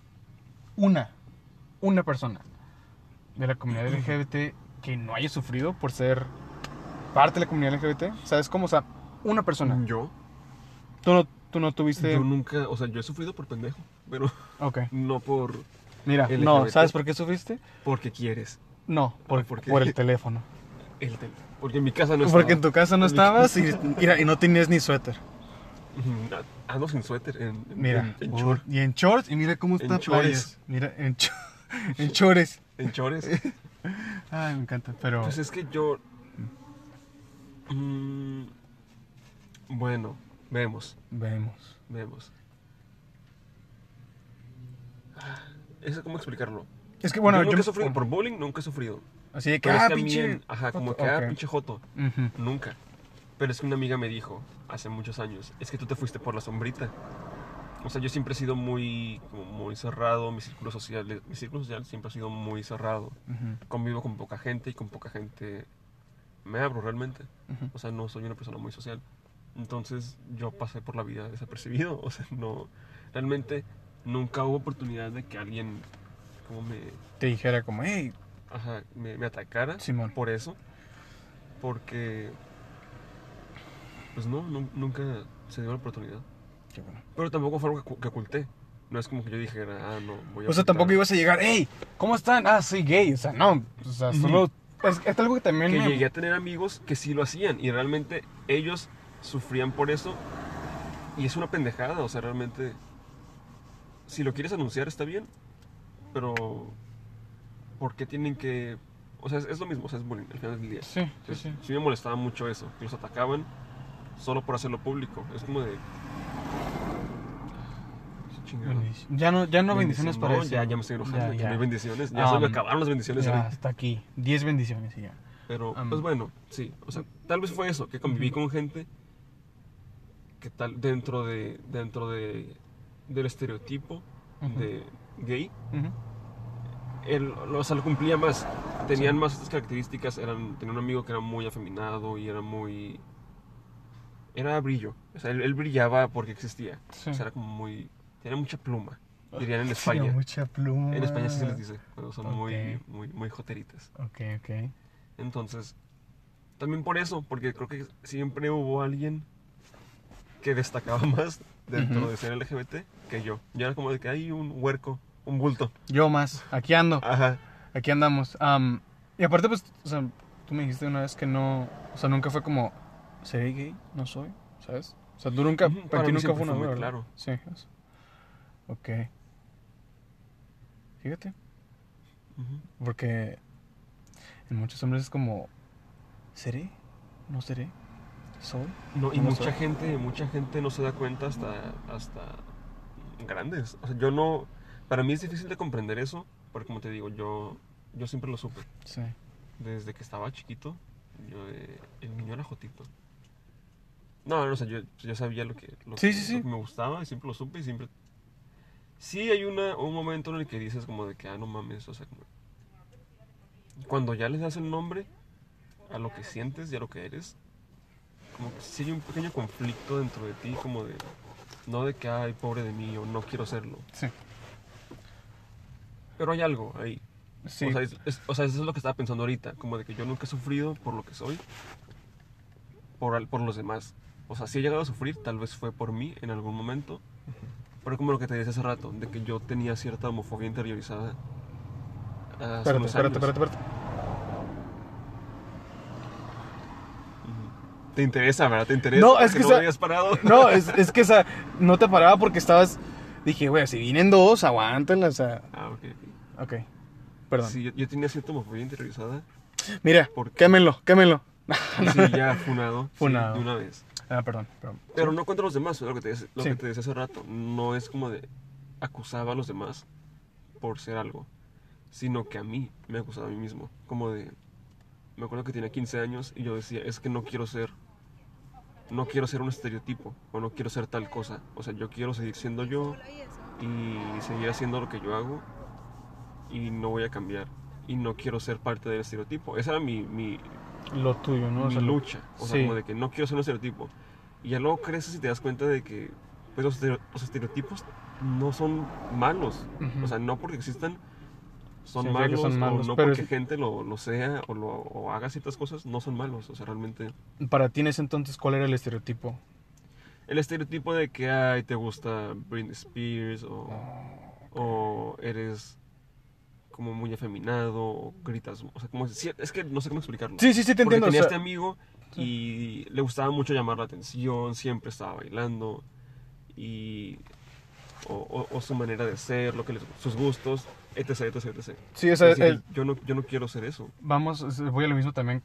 una, una persona de la comunidad LGBT que no haya sufrido por ser parte de la comunidad LGBT? ¿Sabes cómo? O sea, una persona. Yo, ¿Tú no, tú no tuviste...? yo nunca, o sea, yo he sufrido por pendejo, pero Ok. no por Mira, no, LGBT. ¿sabes por qué sufriste? porque quieres. No, por, ¿por por el teléfono. El tel- porque en mi casa no estaba. Porque en tu casa no estabas y, mira, y no tenías ni suéter. Ando sin suéter en, en- Mira, en, en, chor- y en shorts, y mira cómo En está chores. playas. Mira, en, cho- en chores. en chores. Ay, me encanta, pero... Pues es que yo. Mm, bueno, vemos, Vemos. vemos. Es cómo explicarlo. Es que bueno, yo nunca yo... he sufrido por bullying, nunca he sufrido. Así de que, Pero ah, pinche... ajá, como joto". que, ah, pinche joto. Ujú. Nunca. Pero es que una amiga me dijo hace muchos años, es que tú te fuiste por la sombrita. O sea, yo siempre he sido muy, como muy cerrado, mi círculo social, mi círculo social siempre ha sido muy cerrado. Ujú. Convivo con poca gente y con poca gente me abro realmente. Ujú. O sea, no soy una persona muy social. Entonces yo pasé por la vida desapercibido. O sea, no, realmente nunca hubo oportunidad de que alguien como me, Te dijera como, hey, ajá, me, me atacara Simón. por eso. Porque, pues no, nu- nunca se dio la oportunidad. qué bueno. Pero tampoco fue algo que, que oculté. No es como que yo dijera, ah, no, voy a O sea, tampoco ibas a llegar, hey, ¿cómo están? Ah, soy gay. O sea, no. O sea, solo. Es, es algo que también Que me. llegué a tener amigos que sí lo hacían y realmente ellos sufrían por eso. Y es una pendejada, o sea, realmente. Si lo quieres anunciar está bien, pero. ¿Por qué tienen que.? O sea, es, es lo mismo, o sea, es bullying al final del día. Sí, sí, Pues, sí. sí me molestaba mucho eso, que los atacaban solo por hacerlo público. Es como de. Chingada. Ya no, ya no bendiciones para No, eso. ya, ya me estoy enojando, Ya, ya. no hay bendiciones. Ya se me Um, acabaron las bendiciones. Ya, hasta aquí. 10 bendiciones y ya. Pero, Um, pues bueno, sí. O sea, tal vez fue eso, que conviví con gente que tal dentro de dentro de del estereotipo Ujú. de gay, Ujú. Él, o sea, lo cumplía más. Tenían más estas características. Eran, tenía un amigo que era muy afeminado y era muy. Era brillo. O sea, él, él brillaba porque existía. Sí. O sea, era como muy. Tenía mucha pluma. Dirían en Tenía España. mucha pluma. En España sí se les dice. Cuando son muy, muy, muy joteritas. Ok, ok. Entonces, también por eso, porque creo que siempre hubo alguien que destacaba más dentro de ser LGBT que yo. Yo era como de que hay un huerco, un bulto. Yo más. Aquí ando. Ajá. Aquí andamos. Am, y aparte, pues, o sea, tú me dijiste una vez que no. O sea, nunca fue como. ¿Seré gay? No soy. ¿Sabes? O sea, tú nunca. Para, para ti nunca fue una fue muy claro. Sí. eso. Ok. Fíjate. Porque. En muchos hombres es como. ¿Seré? ¿No seré? ¿Soy? No, y No mucha gente, mucha gente no se da cuenta hasta, hasta grandes. O sea, yo no, para mí es difícil de comprender eso, porque como te digo, yo, yo siempre lo supe. Sí. Desde que estaba chiquito, yo, eh, el niño era jotito. No, no, o sea, yo, yo sabía lo que, lo, Sí, que, sí, sí. lo que me gustaba y siempre lo supe y siempre... Sí hay una, un momento en el que dices como de que, ah, no mames, o sea, como... Cuando ya les das el nombre a lo que sientes y a lo que eres, como que sí hay un pequeño conflicto dentro de ti, como de... No de que, ay, pobre de mí, o no quiero serlo. Sí. Pero hay algo ahí. Sí. O, sea, es- es- o sea, eso es lo que estaba pensando ahorita, como de que yo nunca he sufrido por lo que soy, por, por los demás. O sea, si he llegado a sufrir, tal vez fue por mí en algún momento, pero como lo que te decía hace rato, de que yo tenía cierta homofobia interiorizada. espérate, unos espérate, años. espérate, espérate. ¿Te interesa, verdad? ¿Te interesa? No, es que no sa- me habías parado. No, es, es que, o sea, no te paraba porque estabas. Dije, güey, si vienen dos, aguántenla, o sea. Ah, ok, ok. Ok. Perdón. Sí, yo, yo tenía cierta homofobia interiorizada. Mira, ¿Por qué? quémenlo, quémenlo. Sí, ya funado. sí, Funado. de una vez. Ah, perdón, perdón. Pero no contra los demás, lo que te, lo Sí. que te decía hace rato. No es como de acusaba a los demás por ser algo, sino que a mí me acusaba a mí mismo. Como de. Me acuerdo que tenía 15 años y yo decía, es que no quiero ser. No quiero ser un estereotipo o no quiero ser tal cosa. O sea, yo quiero seguir siendo yo y seguir haciendo lo que yo hago y no voy a cambiar. Y no quiero ser parte del estereotipo. Esa era mi, mi, Lo tuyo, ¿no? O mi sea, lucha. O sea, como de que no quiero ser un estereotipo. Y ya luego creces y te das cuenta de que pues, los, estereo- los estereotipos no son malos. O sea, no porque existan son, malos, son malos, o no pero porque es- gente lo, lo sea o, lo, o haga ciertas cosas, no son malos. O sea, realmente... Para ti en ese entonces, ¿cuál era el estereotipo? El estereotipo de que ay, te gusta Britney Spears o, o eres como muy afeminado o gritas. O sea, como, es que no sé cómo explicarlo. Sí, sí, sí, te Porque entiendo. o tenía sea, este amigo y le gustaba mucho llamar la atención, siempre estaba bailando y o, o- o su manera de ser, lo que les- sus gustos, etc, etc, etc. sí, o sea, que el- yo no yo no quiero ser eso. vamos, voy a lo mismo también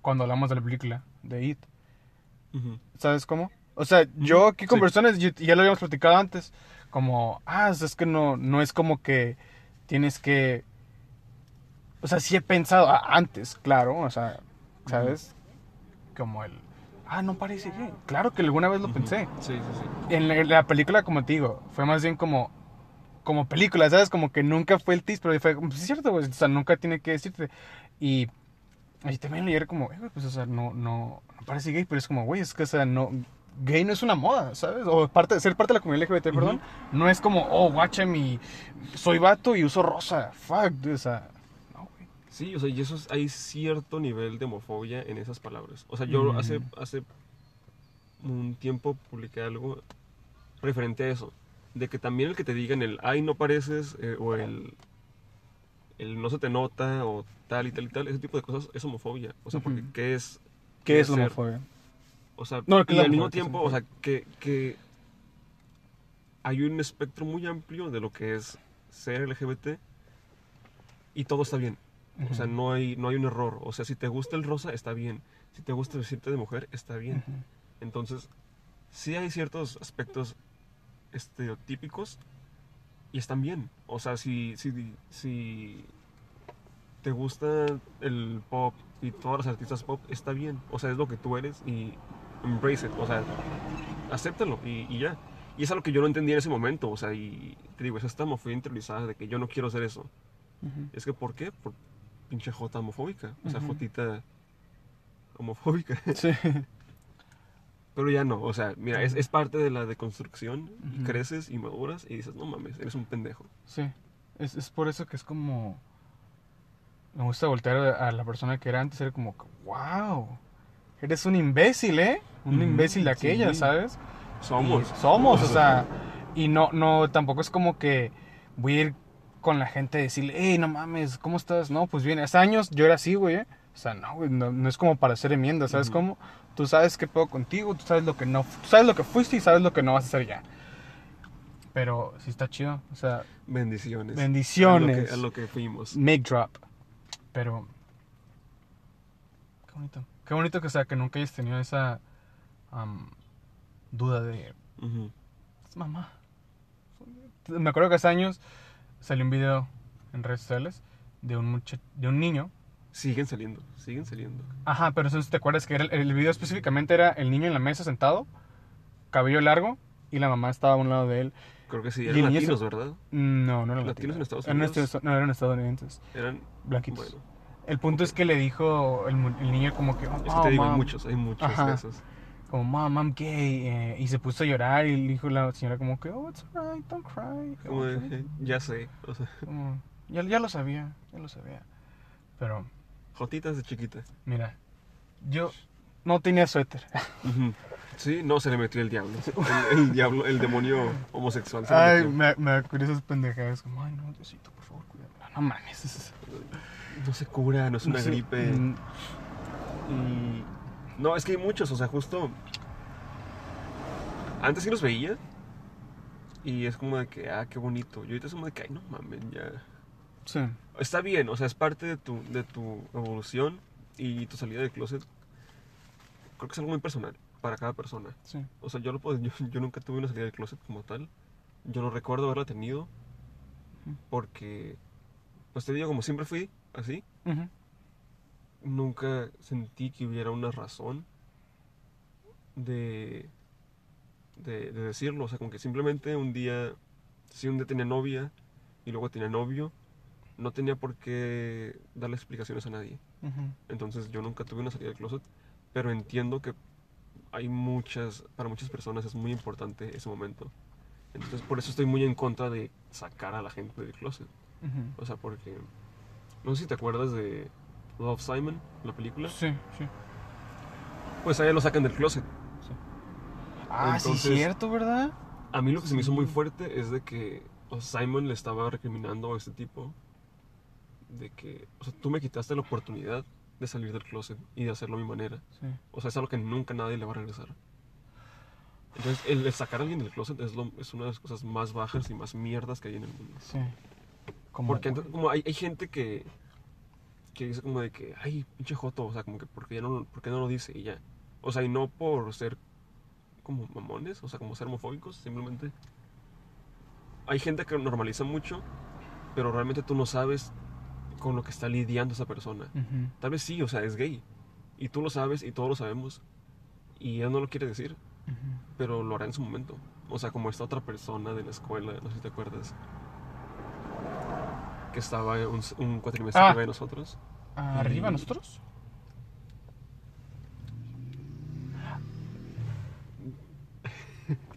cuando hablamos de la película de It. ¿Sabes cómo? O sea, yo aquí con Sí. personas, ya lo habíamos platicado antes, como, ah, es que no, no es como que tienes que... O sea, sí he pensado antes, claro, o sea, ¿sabes? Como el... Ah, no parece gay. Claro que alguna vez lo pensé. Sí, sí, sí. En la, en la película, como te digo, fue más bien como... Como película, ¿sabes? Como que nunca fue el tis, pero fue, pues, es cierto, güey, o sea, nunca tiene que decirte. Y, y también leer como, eh, pues, o sea, no, no, no parece gay, pero es como, güey, es que, o sea, no, gay no es una moda, ¿sabes? O parte, ser parte de la comunidad LGBT, perdón. No es como, oh, guacha mi. Soy vato y uso rosa. Fuck, dude, o sea. No, güey. Sí, o sea, y eso es, hay cierto nivel de homofobia en esas palabras. O sea, yo Mm. hace, hace un tiempo publiqué algo referente a eso. De que también el que te digan el, ay, no pareces, eh, o el, el no se te nota, o tal y tal y tal, ese tipo de cosas es homofobia. O sea, porque. ¿qué es? ¿Qué es la ser? O sea, No, y al mismo tiempo, o sea, que, que hay un espectro muy amplio de lo que es ser LGBT y todo está bien. O sea, no hay, no hay un error. O sea, si te gusta el rosa, está bien. Si te gusta vestirte de mujer, está bien. Entonces, sí hay ciertos aspectos estereotípicos y están bien. O sea, si, si, si te gusta el pop y todas las artistas pop, está bien. O sea, es lo que tú eres y embrace it. O sea, acéptalo y, y ya. Y es algo que yo no entendía en ese momento. O sea, y te digo, es esta homofobia interiorizada de que yo no quiero hacer eso. Ujú. Es que, ¿por qué? Por pinche jota homofóbica. O sea, Ujú. jotita homofóbica. Sí. Pero ya no, o sea, mira, es, es parte de la deconstrucción. Y creces y maduras y dices, no mames, eres un pendejo. Sí. Es, es por eso que es como. Me gusta voltear a la persona que era antes, era como, wow, eres un imbécil, ¿eh? Un imbécil de aquella, sí. ¿sabes? Somos. Y somos, o sea, y no, no, tampoco es como que voy a ir con la gente a decirle, hey, no mames, ¿cómo estás? No, pues bien, hace años yo era así, güey, ¿eh? O sea, no, güey, no, no es como para hacer enmienda, ¿sabes cómo? Tú sabes qué puedo contigo, tú sabes lo que no, tú sabes lo que fuiste y sabes lo que no vas a hacer ya. Pero sí está chido, o sea, Bendiciones. Bendiciones. A lo que, a lo que fuimos. make drop. Pero, qué bonito. Qué bonito que, o sea, que nunca hayas tenido esa am, duda de, es mamá. Me acuerdo que hace años salió un video en redes sociales de un mucha- de un niño. Siguen saliendo, siguen saliendo. Ajá, pero eso te acuerdas que era el, el video específicamente era el niño en la mesa sentado, cabello largo, y la mamá estaba a un lado de él. Creo que sí, eran latinos, se- ¿verdad? No, no eran ¿Latinos latinos. en Estados Unidos? no, eran estadounidenses. Eran Blanquitos. Bueno, El punto es que le dijo el, el niño como que, oh, es que te digo, hay mom", muchos, hay muchos Ajá. de esos. como, mom, I'm gay, eh, y se puso a llorar y le dijo la señora como que, oh, it's alright, don't cry. Como "Eh, ya sé, o sea, Como, ya, ya lo sabía, ya lo sabía. Pero, jotitas de chiquita. mira, yo no tenía suéter. Sí, no, se le metió el diablo. El, el diablo, el demonio homosexual se Ay, me, me acuerdo esas pendejadas. Como, ay, no, Diosito, por favor, cuídame. No mames. No se cura, no es una no gripe. mm, Y. No, es que hay muchos, o sea, justo. Antes sí los veía. Y es como de que, ah, qué bonito. Y ahorita es como de que, ay, no mames, ya. Sí. Está bien, o sea, es parte de tu, de tu evolución y tu salida del closet. Creo que es algo muy personal para cada persona. Sí. O sea, yo, lo puedo, yo, yo nunca tuve una salida del closet como tal. Yo no recuerdo haberla tenido. Porque, pues te digo, como siempre fui así, nunca sentí que hubiera una razón de, de, de decirlo. O sea, como que simplemente un día, si un día tenía novia y luego tenía novio, no tenía por qué darle explicaciones a nadie. Entonces yo nunca tuve una salida del closet, pero entiendo que hay muchas, para muchas personas es muy importante ese momento. Entonces por eso estoy muy en contra de sacar a la gente del closet. O sea, porque no sé si te acuerdas de Love Simon, la película. Sí, sí. Pues a ella lo sacan del closet. Ah, sí, Entonces- cierto, ¿verdad? A mí lo que se me hizo muy Sí. fuerte es de que o sea, Simon le estaba recriminando a este tipo de que, o sea, tú me quitaste la oportunidad de salir del closet y de hacerlo a mi manera. Sí. O sea, es algo que nunca nadie le va a regresar. Entonces, el, el sacar a alguien del closet es, lo- es una de las cosas más bajas y más mierdas que hay en el mundo. Sí. Como, Porque como hay, hay gente que, que dice como de que, ay, pinche joto, o sea, como que, porque ya no, ¿por qué no lo dice? Y ya. O sea, y no por ser como mamones, o sea, como ser homofóbicos, simplemente. Hay gente que normaliza mucho, pero realmente tú no sabes con lo que está lidiando esa persona. Ujú. Tal vez sí, o sea, es gay. Y tú lo sabes y todos lo sabemos. Y él no lo quiere decir, Ujú. pero lo hará en su momento. O sea, como esta otra persona de la escuela, no sé si te acuerdas. Que estaba un, un cuatrimestre Ah. arriba de nosotros. ¿Arriba Y- nosotros?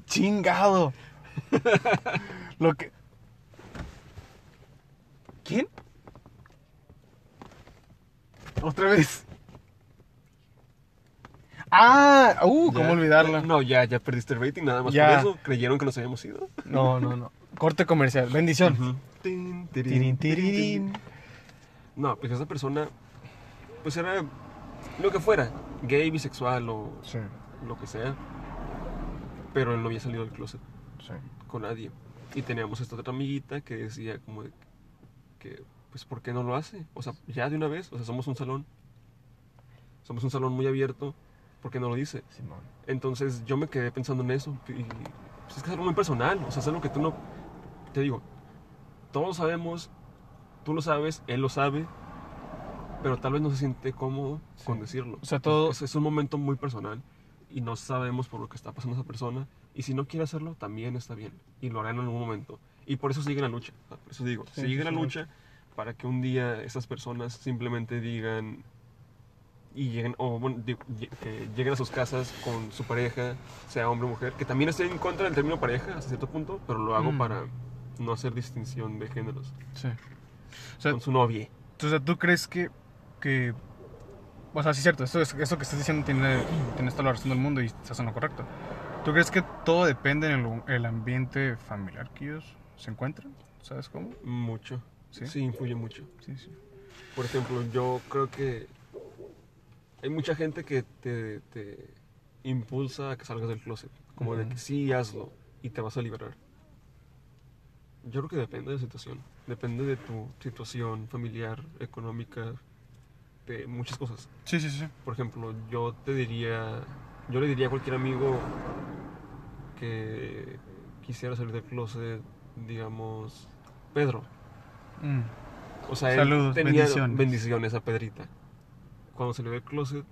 Chingado. Lo que. ¿Quién? Otra vez. Ah, uh, ¿cómo Ya- olvidarla? No, ya, ya perdiste el rating, nada más Ya. por eso. Creyeron que nos habíamos ido. No, no, no. Corte comercial. Bendición. Ujú. Tin. No, pues esa persona, pues era lo que fuera, gay, bisexual o Sí, lo que sea. Pero él no había salido del closet sí. con nadie. Y teníamos esta otra amiguita que decía como de que, pues, ¿por qué no lo hace? O sea, ya de una vez, o sea, somos un salón. Somos un salón muy abierto, ¿por qué no lo dice? Simón. Entonces yo me quedé pensando en eso. Y pues, es que es algo muy personal. O sea, es algo que tú no. Te digo, todos sabemos, tú lo sabes, él lo sabe, pero tal vez no se siente cómodo Sí. con decirlo. O sea, todo- Es, es un momento muy personal y no sabemos por lo que está pasando esa persona. Y si no quiere hacerlo, también está bien. Y lo hará en algún momento. Y por eso sigue la lucha. Por eso digo, Sí, sigue sí, la lucha para que un día esas personas simplemente digan y lleguen, o bueno, lleguen a sus casas con su pareja, sea hombre o mujer, que también estoy en contra del término pareja hasta cierto punto, pero lo hago Mm. para no hacer distinción de géneros. Sí. O sea, Con su novia. o sea, ¿tú crees que, que... O sea, sí es cierto, eso, es- eso que estás diciendo tiene, tienes toda la razón del mundo y estás en lo correcto. ¿Tú crees que todo depende en el, el ambiente familiar que ellos se encuentran? ¿Sabes cómo? Mucho. Sí. Sí, influye mucho. Sí, sí. Por ejemplo, yo creo que hay mucha gente que te, te impulsa a que salgas del closet. Como de que sí, hazlo y te vas a liberar. Yo creo que depende de la situación. Depende de tu situación familiar, económica, de muchas cosas. Sí, sí, sí. Por ejemplo, yo te diría, yo le diría a cualquier amigo que quisiera salir del closet, digamos, Pedro. Mm. O sea, él Saludos, tenía bendiciones. bendiciones a Pedrita. Cuando salió del closet,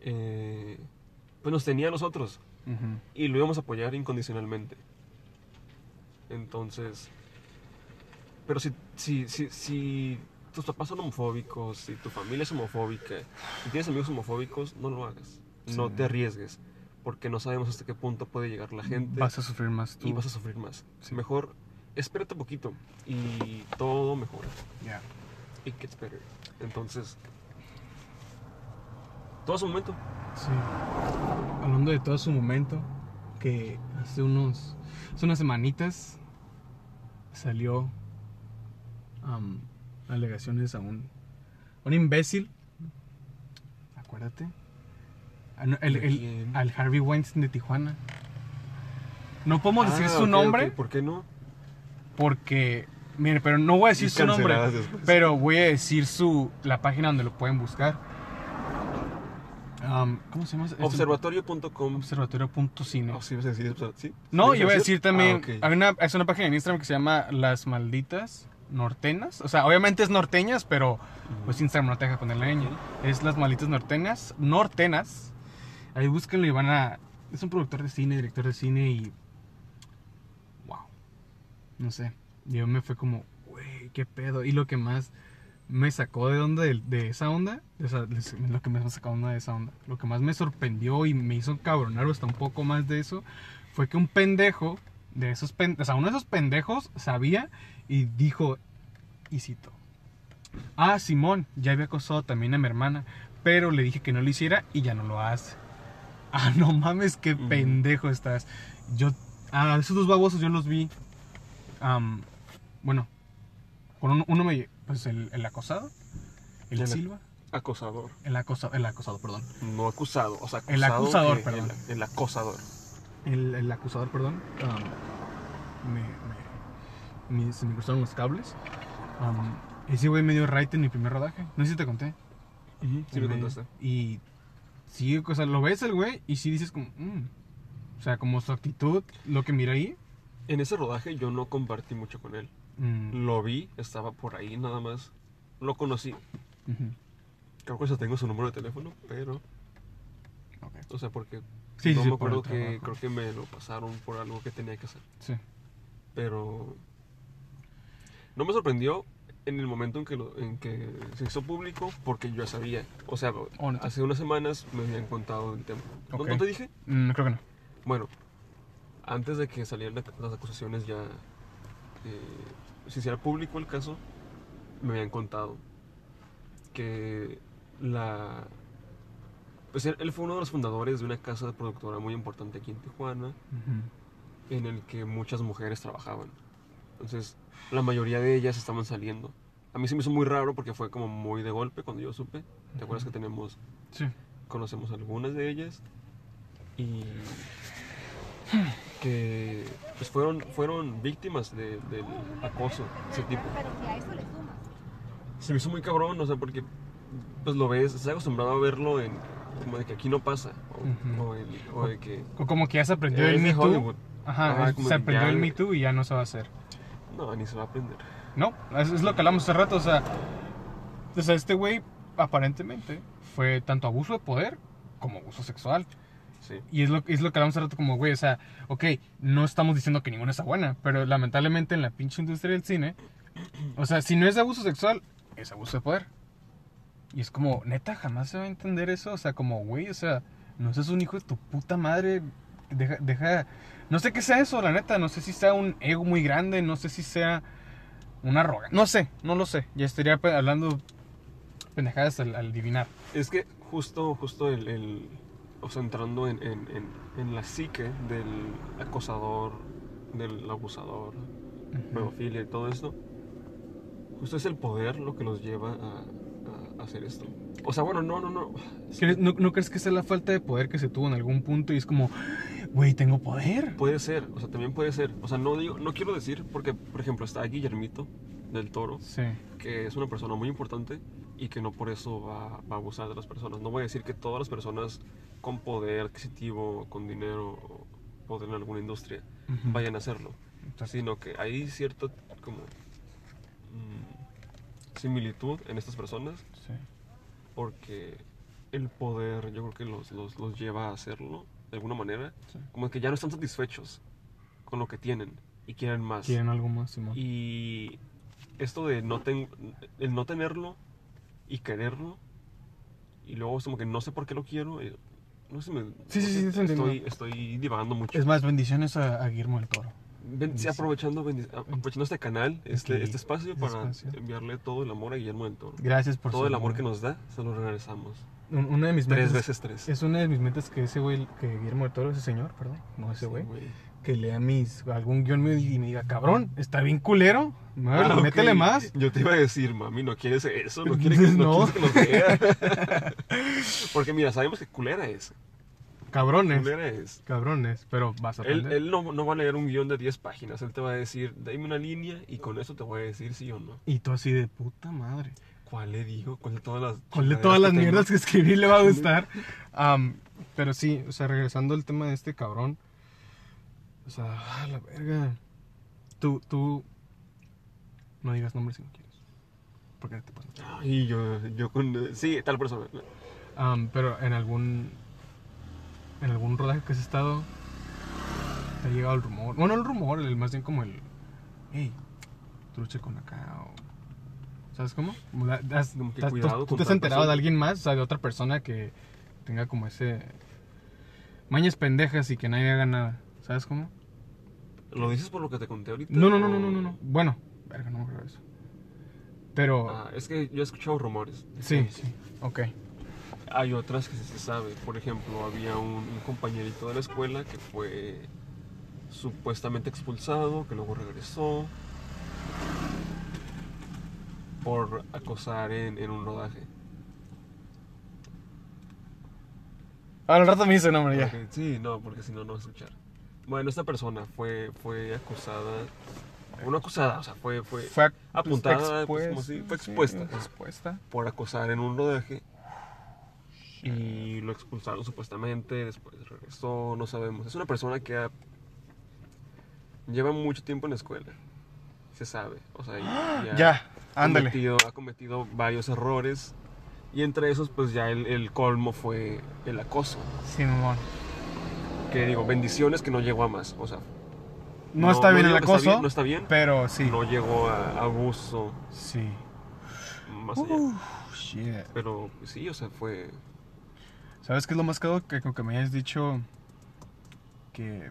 eh, pues nos tenía a nosotros y lo íbamos a apoyar incondicionalmente. Entonces, pero si, si, si, si tus papás son homofóbicos, si tu familia es homofóbica, si tienes amigos homofóbicos, no lo hagas. No te arriesgues, porque no sabemos hasta qué punto puede llegar la gente Vas a sufrir más tú. y vas a sufrir más. Sí. Mejor espérate un poquito y todo mejora. Ya. It gets better. Entonces, todo a su momento. Sí. Hablando de todo su momento, que hace unos. Hace unas semanitas salió am, alegaciones a un. un imbécil. Acuérdate. Ah, no, el- al Harvey Weinstein de Tijuana. No podemos decir Ah, su ok, nombre ok, ¿Por qué no? porque. Mire, pero no voy a decir Y su nombre. después. Pero voy a decir su. la página donde lo pueden buscar. ¿Cómo se llama? Es un- Observatorio.com. Observatorio.cine. Oh, sí, ibas a decir, observa- ¿sí? No, ¿Sí yo iba a decir también. Ah, hay una, es una página en Instagram que se llama Las Malditas Norteñas. O sea, obviamente es norteñas, pero pues Instagram no te deja ponerle ñ. Es Las Malditas Norteñas. Nortenas. Ahí búsquenlo y van a. Es un productor de cine, director de cine y. Wow. No sé. Yo me fue como, güey, qué pedo. Y lo que más me sacó de onda de, de esa onda, o sea, lo que me sacó de onda de esa onda, lo que más me sorprendió y me hizo cabronar hasta un poco más de eso, fue que un pendejo de esos pen- o sea, uno de esos pendejos sabía y dijo, y cito, ah, Simón, ya había acosado también a mi hermana, pero le dije que no lo hiciera y ya no lo hace. Ah, no mames, qué pendejo estás. Yo, a esos dos babosos yo los vi, am, bueno, con uno, uno me, pues el, el acosado, el El- Silva, Acosador. el acosado, el acosado, perdón. No acusado. O sea, El acusado acusador, que- perdón. El, el acosador. El, el acusador, perdón. um, me, me- me- se me cruzaron los cables. Um, ese güey me dio right en mi primer rodaje. No sé si te conté. Sí, me contaste. Y sí, o sea, lo ves el güey y sí dices como, mm. o sea, como su actitud, lo que mira ahí. En ese rodaje yo no compartí mucho con él. Mm, Lo vi, estaba por ahí nada más. Lo conocí. Creo que ya tengo su número de teléfono, pero. ok. O sea, porque. Sí, no sí, me el acuerdo que creo que me lo pasaron por algo que tenía que hacer. Sí. Pero. No me sorprendió en el momento en que, lo- en que se hizo público porque yo ya sabía. O sea, Oh, hace unas semanas me habían contado del tema. ¿No- Ok. ¿No, te dije? Mm, creo que no. Bueno, antes de que salieran la- las acusaciones ya eh, se hiciera público el caso, me habían contado que la... Pues él, él fue uno de los fundadores de una casa productora muy importante aquí en Tijuana, en el que muchas mujeres trabajaban. Entonces, la mayoría de ellas estaban saliendo. A mí se me hizo muy raro porque fue como muy de golpe cuando yo supe. ¿Te acuerdas que tenemos, Sí. conocemos algunas de ellas? Y que pues fueron, fueron víctimas de- del acoso, de ese tipo. Pero si a eso le sumas. Se me hizo muy cabrón, o sea, porque pues lo ves, estás acostumbrado a verlo en como de que aquí no pasa, o, Ujú. o el- o de que O como que ya se aprendió es el Me Too. Hollywood. Ajá, Ajá, se aprendió ya- el Me Too y ya no se va a hacer. No, ni se va a aprender. No, es, es lo que hablamos hace rato, o sea, o sea, este güey aparentemente fue tanto abuso de poder como abuso sexual. Sí. Y es lo, es lo que hablamos hace rato como, güey, o sea, ok, no estamos diciendo que ninguna está buena, pero lamentablemente en la pinche industria del cine, o sea, si no es abuso sexual, es abuso de poder. Y es como, neta, jamás se va a entender eso, o sea, como, güey, o sea, no seas un hijo de tu puta madre, deja, deja, no sé qué sea eso, la neta, no sé si sea un ego muy grande, no sé si sea una arrogancia, no sé, no lo sé, ya estaría hablando pendejadas al, al adivinar. Es que justo, justo el, el- o sea, entrando en, en- en- en la psique del acosador, del abusador, pedofilia y todo esto, justo es el poder lo que los lleva a, a hacer esto. O sea, bueno, no, no, no. Es que ¿Crees- ¿No, no crees que sea la falta de poder que se tuvo en algún punto y es como, güey, tengo poder? Puede ser, o sea, también puede ser. O sea, no digo, no quiero decir, porque, por ejemplo, está Guillermito del Toro, Sí. que es una persona muy importante y que no por eso va, va a abusar de las personas. No voy a decir que todas las personas con poder adquisitivo, con dinero, o poder en alguna industria, Ujú. vayan a hacerlo, Entonces, sino que hay cierta como mm, similitud en estas personas sí. porque el poder yo creo que los, los, los lleva a hacerlo de alguna manera, Sí. como que ya no están satisfechos con lo que tienen y quieren más. Quieren algo más, Simón. Y esto de no ten- el no tenerlo y quererlo y luego es como que no sé por qué lo quiero. eh, No sé, me, Sí, sí, no sí, sé, estoy, estoy divagando mucho. Es más, bendiciones a, a Guillermo del Toro. Ven- sí, aprovechando, aprovechando este canal, este, Aquí, este espacio para espacio. enviarle todo el amor a Guillermo del Toro. Gracias por Todo el amor que nos da, se lo regresamos. Un- Una de mis Tres metas veces tres. Es una de mis metas que ese güey, que Guillermo del Toro, ese señor, perdón, no ese güey, güey. Que lea mis, algún guion mío y me diga, cabrón, está bien culero, muévele, Ah, métele más. Yo te iba a decir, mami, no quieres eso, no quieres que, no. No. quieres que nos vea. Porque mira, sabemos que culera es. Cabrones, Culera es. cabrones, pero vas a Él, aprender. él no, no va a leer un guion de 10 páginas, él te va a decir, dame una línea y con eso te voy a decir sí o no. Y tú así de puta madre. ¿Cuál le digo? ¿Cuál de todas las ¿Cuál de todas las mierdas que escribí le va a gustar? Am, pero sí, o sea, regresando al tema de este cabrón. O sea, ah, la verga. Tú, tú. No digas nombres si no quieres. Porque te pasa. Ay, yo, yo con... Sí, tal persona. Am, pero en algún. En algún rodaje que has estado. Te ha llegado el rumor. Bueno, no el rumor, el, más bien como el. Hey, truche con acá. O, ¿Sabes cómo? Como la- has- Como que has- cuidado ¿Tú, tú te has enterado de alguien más? O sea, de otra persona que tenga como ese. Mañas pendejas y que nadie haga nada. ¿Sabes cómo? ¿Lo dices por lo que te conté ahorita? No, no, no, no, o- no, no. no. Bueno, verga, no me acuerdo de eso. Pero. Ah, es que yo he escuchado rumores. sí, sí. Ok. Hay otras que sí se sabe. Por ejemplo, había un, un compañerito de la escuela que fue supuestamente expulsado, que luego regresó por acosar en, en un rodaje. Ahora al rato me dice nombre ya. Porque- sí, no, porque si no, no va a escuchar. Bueno, esta persona fue, fue acusada, una acusada, o sea, fue, fue, Fue apuntada, pues, pues, como si- fue sí, expuesta. expuesta. por acosar en un rodaje y lo expulsaron supuestamente, después regresó, no sabemos. Es una persona que ha- lleva mucho tiempo en la escuela, se sabe, o sea, ha Ya, ándale. cometido, ha cometido varios errores y entre esos pues ya el, el colmo fue el acoso, Simón. Que digo, bendiciones que no llegó a más, o sea, No, está bien el que está acoso, bien, no está bien, pero sí. no llegó a abuso Sí. más allá, Uh, shit. pero pues, sí, o sea, fue... ¿Sabes qué es lo más caro? Que con que me hayas dicho que.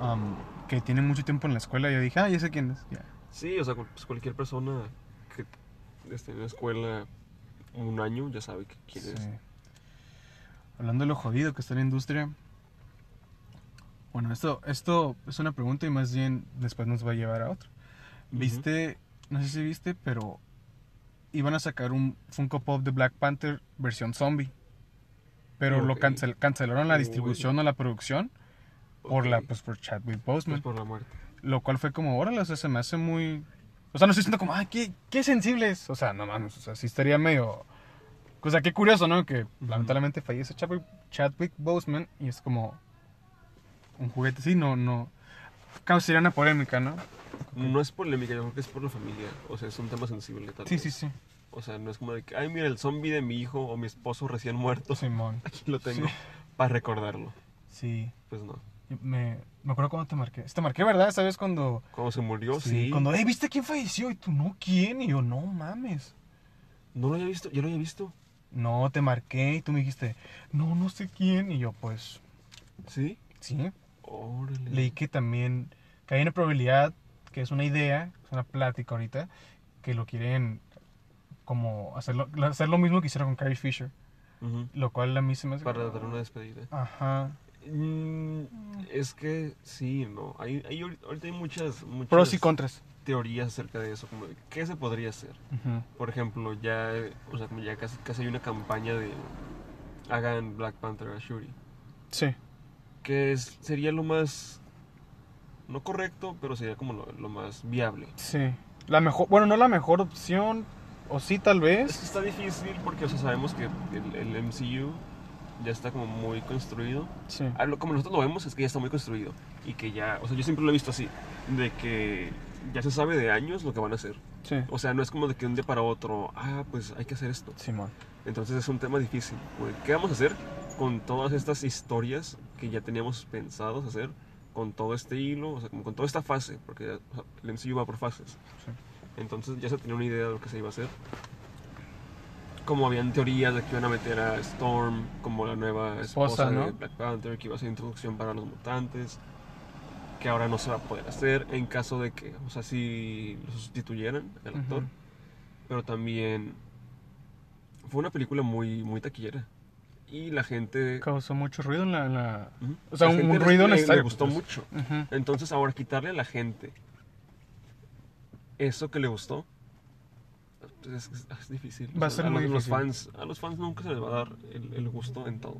um, que tiene mucho tiempo en la escuela. Yo dije, ah, ya sé quién es. Sí, o sea, pues cualquier persona que esté en la escuela un año ya sabe quién es. Hablando de lo jodido que está la industria. Bueno, esto, esto es una pregunta y más bien después nos va a llevar a otro. ¿Viste? No sé si viste, pero iban a sacar un Funko Pop de Black Panther versión zombie. Pero lo cancel- cancelaron la Uy. distribución o la producción por la pues por Chadwick Pues Boseman. por la muerte. Lo cual fue como, órale, o sea, se me hace muy... O sea, no estoy diciendo como, ay, qué, qué sensibles. O sea, no mames, o sea, sí estaría medio... O sea, qué curioso, ¿no? Que lamentablemente fallece Chadwick, Chadwick Boseman y es como un juguete, sí, no, no... Causaría una polémica, ¿no? No es polémica, yo creo que es por la familia. O sea, es un tema sensible tal Sí, vez. sí, sí. O sea, no es como de que, ay, mira, el zombie de mi hijo o mi esposo recién muerto. Simón. Aquí lo tengo Sí. para recordarlo. Sí. Pues no. Me, me acuerdo cuando te marqué. Te marqué, ¿verdad? ¿Sabes cuando... Cuando se murió, sí. Cuando, hey, ¿viste quién falleció? Y tú, no, ¿quién? Y yo, no mames. No lo había visto, yo lo había visto. No, te marqué y tú me dijiste, no, no sé quién. Y yo, pues, ¿Sí? sí. Órale. Leí que también, que hay una probabilidad, que es una idea, es una plática ahorita, que lo quieren como hacerlo, hacer lo mismo que hicieron con Carrie Fisher. Lo cual a mí se me hace... Para dar una despedida. Ajá. Mm, es que sí, no. Hay, hay, ahorita ahorita hay muchas, muchas Pros y contras. Teorías acerca de eso. Como de qué se podría hacer. Ujú. Por ejemplo, ya, o sea, como ya casi, casi hay una campaña de hagan Black Panther a Shuri. Sí. Que es, sería lo más, no correcto, pero sería como lo, lo más viable. Sí. La mejor, bueno, no la mejor opción, o sí tal Es vez. que está difícil porque, o sea, sabemos que el, el MCU ya está como muy construido. Sí. Como nosotros lo vemos es que ya está muy construido y que ya, o sea, yo siempre lo he visto así, de que ya se sabe de años lo que van a hacer. Sí. O sea, no es como de que un día para otro, ah, pues hay que hacer esto. Simón. Entonces es un tema difícil. ¿Qué vamos a hacer con todas estas historias que ya teníamos pensados hacer? Con todo este hilo, o sea, con toda esta fase, porque o sea, el MCU va por fases. Sí. Entonces ya se tenía una idea de lo que se iba a hacer. Como habían teorías de que iban a meter a Storm como la nueva esposa, Esposa, ¿no? de Black Panther, que iba a ser introducción para los mutantes, que ahora no se va a poder hacer en caso de que, o sea, si lo sustituyeran el actor. Ujú. Pero también fue una película muy, muy taquillera. Y la gente... Causó mucho ruido en la... en la-. O sea, La un- un ruido le, necesario, le gustó pues. mucho. Ujú. Entonces ahora quitarle a la gente eso que le gustó pues, es, es- difícil. Va a ser a muy los difícil. fans, a los fans nunca se les va a dar el, el gusto en todo.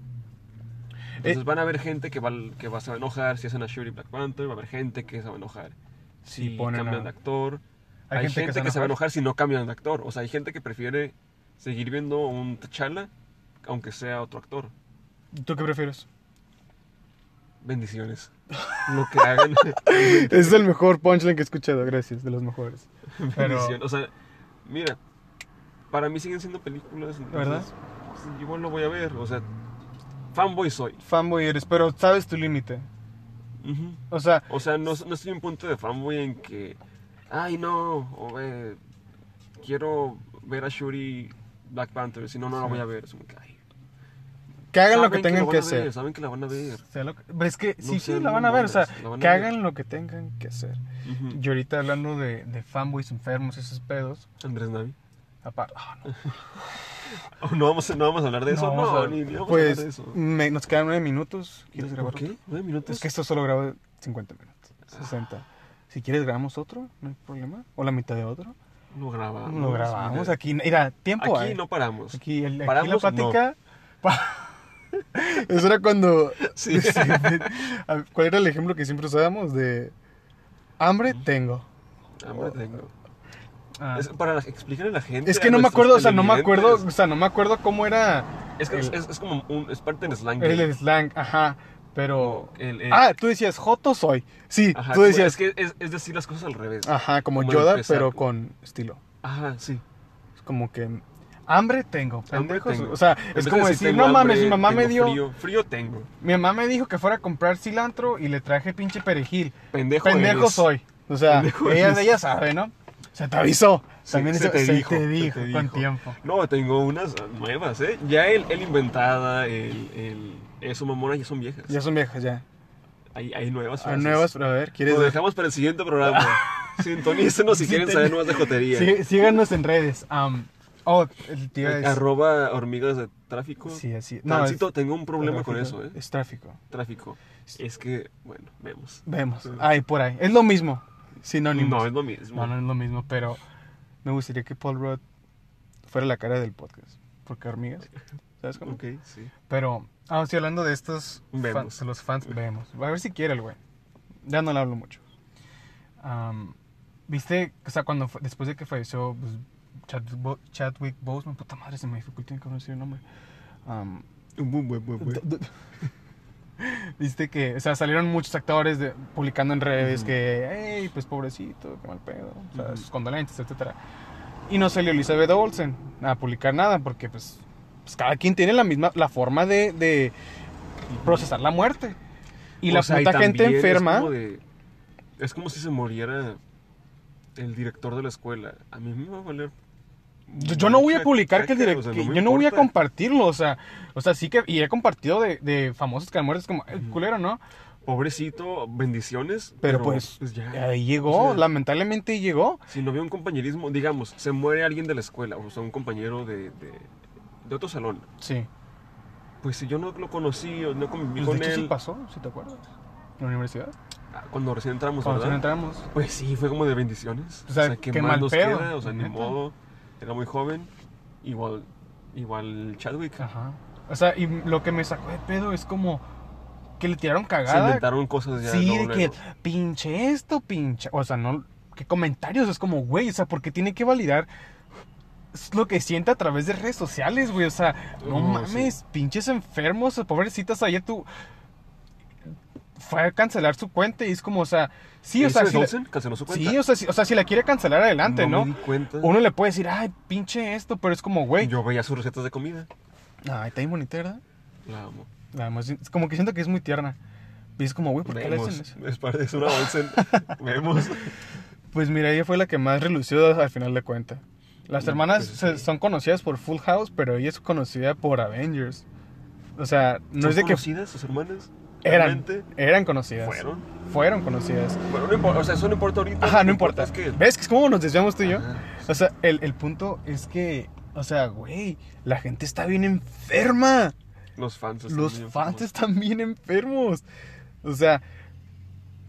Eh, Entonces van a haber gente que va, que va se va a enojar si hacen a Shuri Black Panther, va a haber gente que se va a enojar si ponen cambian a- de actor. Hay Hay, gente que se que, se va a enojar. si no cambian de actor. O sea, hay gente que prefiere seguir viendo un T'Challa aunque sea otro actor. ¿Tú qué prefieres? Bendiciones. Lo que hagan. es el mejor punchline que he escuchado, gracias, de los mejores. Pero-. O sea, mira, para mí siguen siendo películas. entonces, ¿Verdad? pues, igual lo voy a ver. O sea, fanboy soy. Fanboy eres, pero sabes tu límite. O sea, O sea, no, no estoy en un punto de fanboy en que, ay no, o, eh, quiero ver a Shuri Black Panther, si no, no la Sí. voy a ver. Es como que, ay, que hagan lo que tengan que ver, hacer. Saben que la van a ver. Pero es que No sí, sí, la van a ver. O sea, la que ver. hagan lo que tengan que hacer. Ujú. Yo ahorita hablando de, de fanboys enfermos, esos pedos. Andrés Navi. Aparte, ah, no, no, vamos, a- no vamos a hablar de eso. no, No, vamos a- ni, ni vamos a pues hablar de eso. me- nos quedan nueve minutos. ¿Quieres grabar ¿Por qué? ¿Nueve minutos? Es que esto solo grabo 50 minutos, 60. Si quieres grabamos otro, no hay problema. O la mitad de otro. Lo grabamos. Lo grabamos mira. aquí. Mira, tiempo Aquí hay. no paramos. Aquí, el- aquí la ¿Paramos? plática. pa- Eso era cuando. Sí. Sí, a- ¿Cuál era el ejemplo que siempre usábamos? De. Hambre tengo. Hambre tengo. Ah. Es para la- explicarle a la gente. Es que no me acuerdo, o sea, no me acuerdo, o sea, no me acuerdo cómo era Es que el- es, es como un, es parte del slang. el, slang, ajá, pero... el- el- Ah, tú decías, Joto soy. Sí, ajá, tú como- decías, Es que es, es decir las cosas al revés. ajá, como, como Yoda, empezar. pero con estilo. Ajá, sí. Es como que, hambre tengo, Hambre pendejos. tengo. O sea, En es como decir, no mames, mi mamá me dio... Frío, frío tengo. Mi mamá me dijo que fuera a comprar cilantro y le traje pinche perejil. Pendejo Pendejo eres. soy. O sea, Pendejo ella, ella sabe, ¿no? Se te avisó. También se se, te se dijo, te se dijo te con dijo. tiempo. No, tengo unas nuevas, ¿eh? Ya el, el inventada, el, el eso mamona ya son viejas. Ya son viejas, ya. Hay, hay nuevas. Frases. nuevas, pero a ver, ¿quieres Lo dejamos para el siguiente programa. Sintonícenos si quieren saber nuevas de jotería. Sí, síganos en redes. Am, oh, el tío es... Arroba hormigas de tráfico. Sí, así. Tránsito, es- tengo un problema con eso, ¿eh? Es tráfico. Tráfico. Es que, bueno, vemos. Vemos. Ahí, por ahí. Es lo mismo. Sinónimos. No, es lo mismo. No, no es lo mismo, pero me gustaría que Paul Rudd fuera la cara del podcast. Porque hormigas. ¿Sabes cómo? Ok, sí. Pero, ah, estoy hablando de estos Vemos. fans, los fans. Vemos. A ver si quiere el güey. Ya no le hablo mucho. Am, Viste, o sea, cuando fue- después de que falleció pues, Chad- Bo- Chadwick Boseman, puta madre, se me dificulta en conocer el nombre. D- Viste que, o sea, salieron muchos actores de- publicando en redes que, hey, pues pobrecito, qué mal pedo, o sea, sus condolencias, etcétera. Y no salió Elizabeth Olsen a publicar nada porque, pues, pues, cada quien tiene la misma, la forma de, de procesar la muerte. Y O la sea, puta gente enferma. Es como, de- es como si se muriera el director de la escuela. A mí me va a valer. Yo, yo no voy a publicar que el director. o sea, yo no voy a compartirlo, o sea, o sea, sí que. Y he compartido de, de famosos que han muerto, es como, el culero, ¿no? Pobrecito, bendiciones. Pero, pues, ya. ahí llegó, O sea, lamentablemente llegó. Si no había un compañerismo, digamos, se muere alguien de la escuela, o sea, un compañero de, de, de otro salón. Sí. Pues si yo no lo conocí o no conviví Pues, con de hecho, él sí pasó, si te acuerdas. En la universidad. ah, cuando recién entramos, Cuando ¿verdad? recién entramos. Pues sí, fue como de bendiciones. O sea, qué más mal nos pedo, queda, o sea, ni neta. modo. Era muy joven. Igual, igual Chadwick. Ajá. O sea, y lo que me sacó de pedo es como que le tiraron Se cagada. inventaron cosas ya. Sí, de que luego. pinche esto, pinche. O sea, no. ¿Qué comentarios? Es como, güey, o sea, porque tiene que validar lo que siente a través de redes sociales, güey. O sea, no mames, pinches enfermos, pobrecitas. Ayer tú. Fue a cancelar su cuenta y es como, o sea, sí, o sea, ¿Elizabeth si la- canceló su cuenta. sí, o sea, si, o sea, si la quiere cancelar adelante, no ¿no? me di. Uno le puede decir, ay, pinche esto, pero es como, güey. Yo veía sus recetas de comida. Ay, está bien bonita, ¿verdad? La amo. Además, es como que siento que es muy tierna. Y es como, güey, ¿por qué le Vemos. hacen eso? Es una Olsen. Vemos. Pues mira, ella fue la que más relució al final de cuenta. Las No, hermanas pues, se- sí. son conocidas por Full House, pero ella es conocida por Avengers. O sea, no ¿Son es de que conocidas sus hermanas? Eran, eran conocidas. ¿Fueron? Fueron conocidas. Bueno, no importa. O sea, eso no importa ahorita. Ajá, no importa. Es que... ¿Ves que es como nos desviamos tú y yo? Ajá. O sea, el, el punto es que, o sea, güey, la gente está bien enferma. Los fans. están Los bien fans enfermos. están bien enfermos. O sea,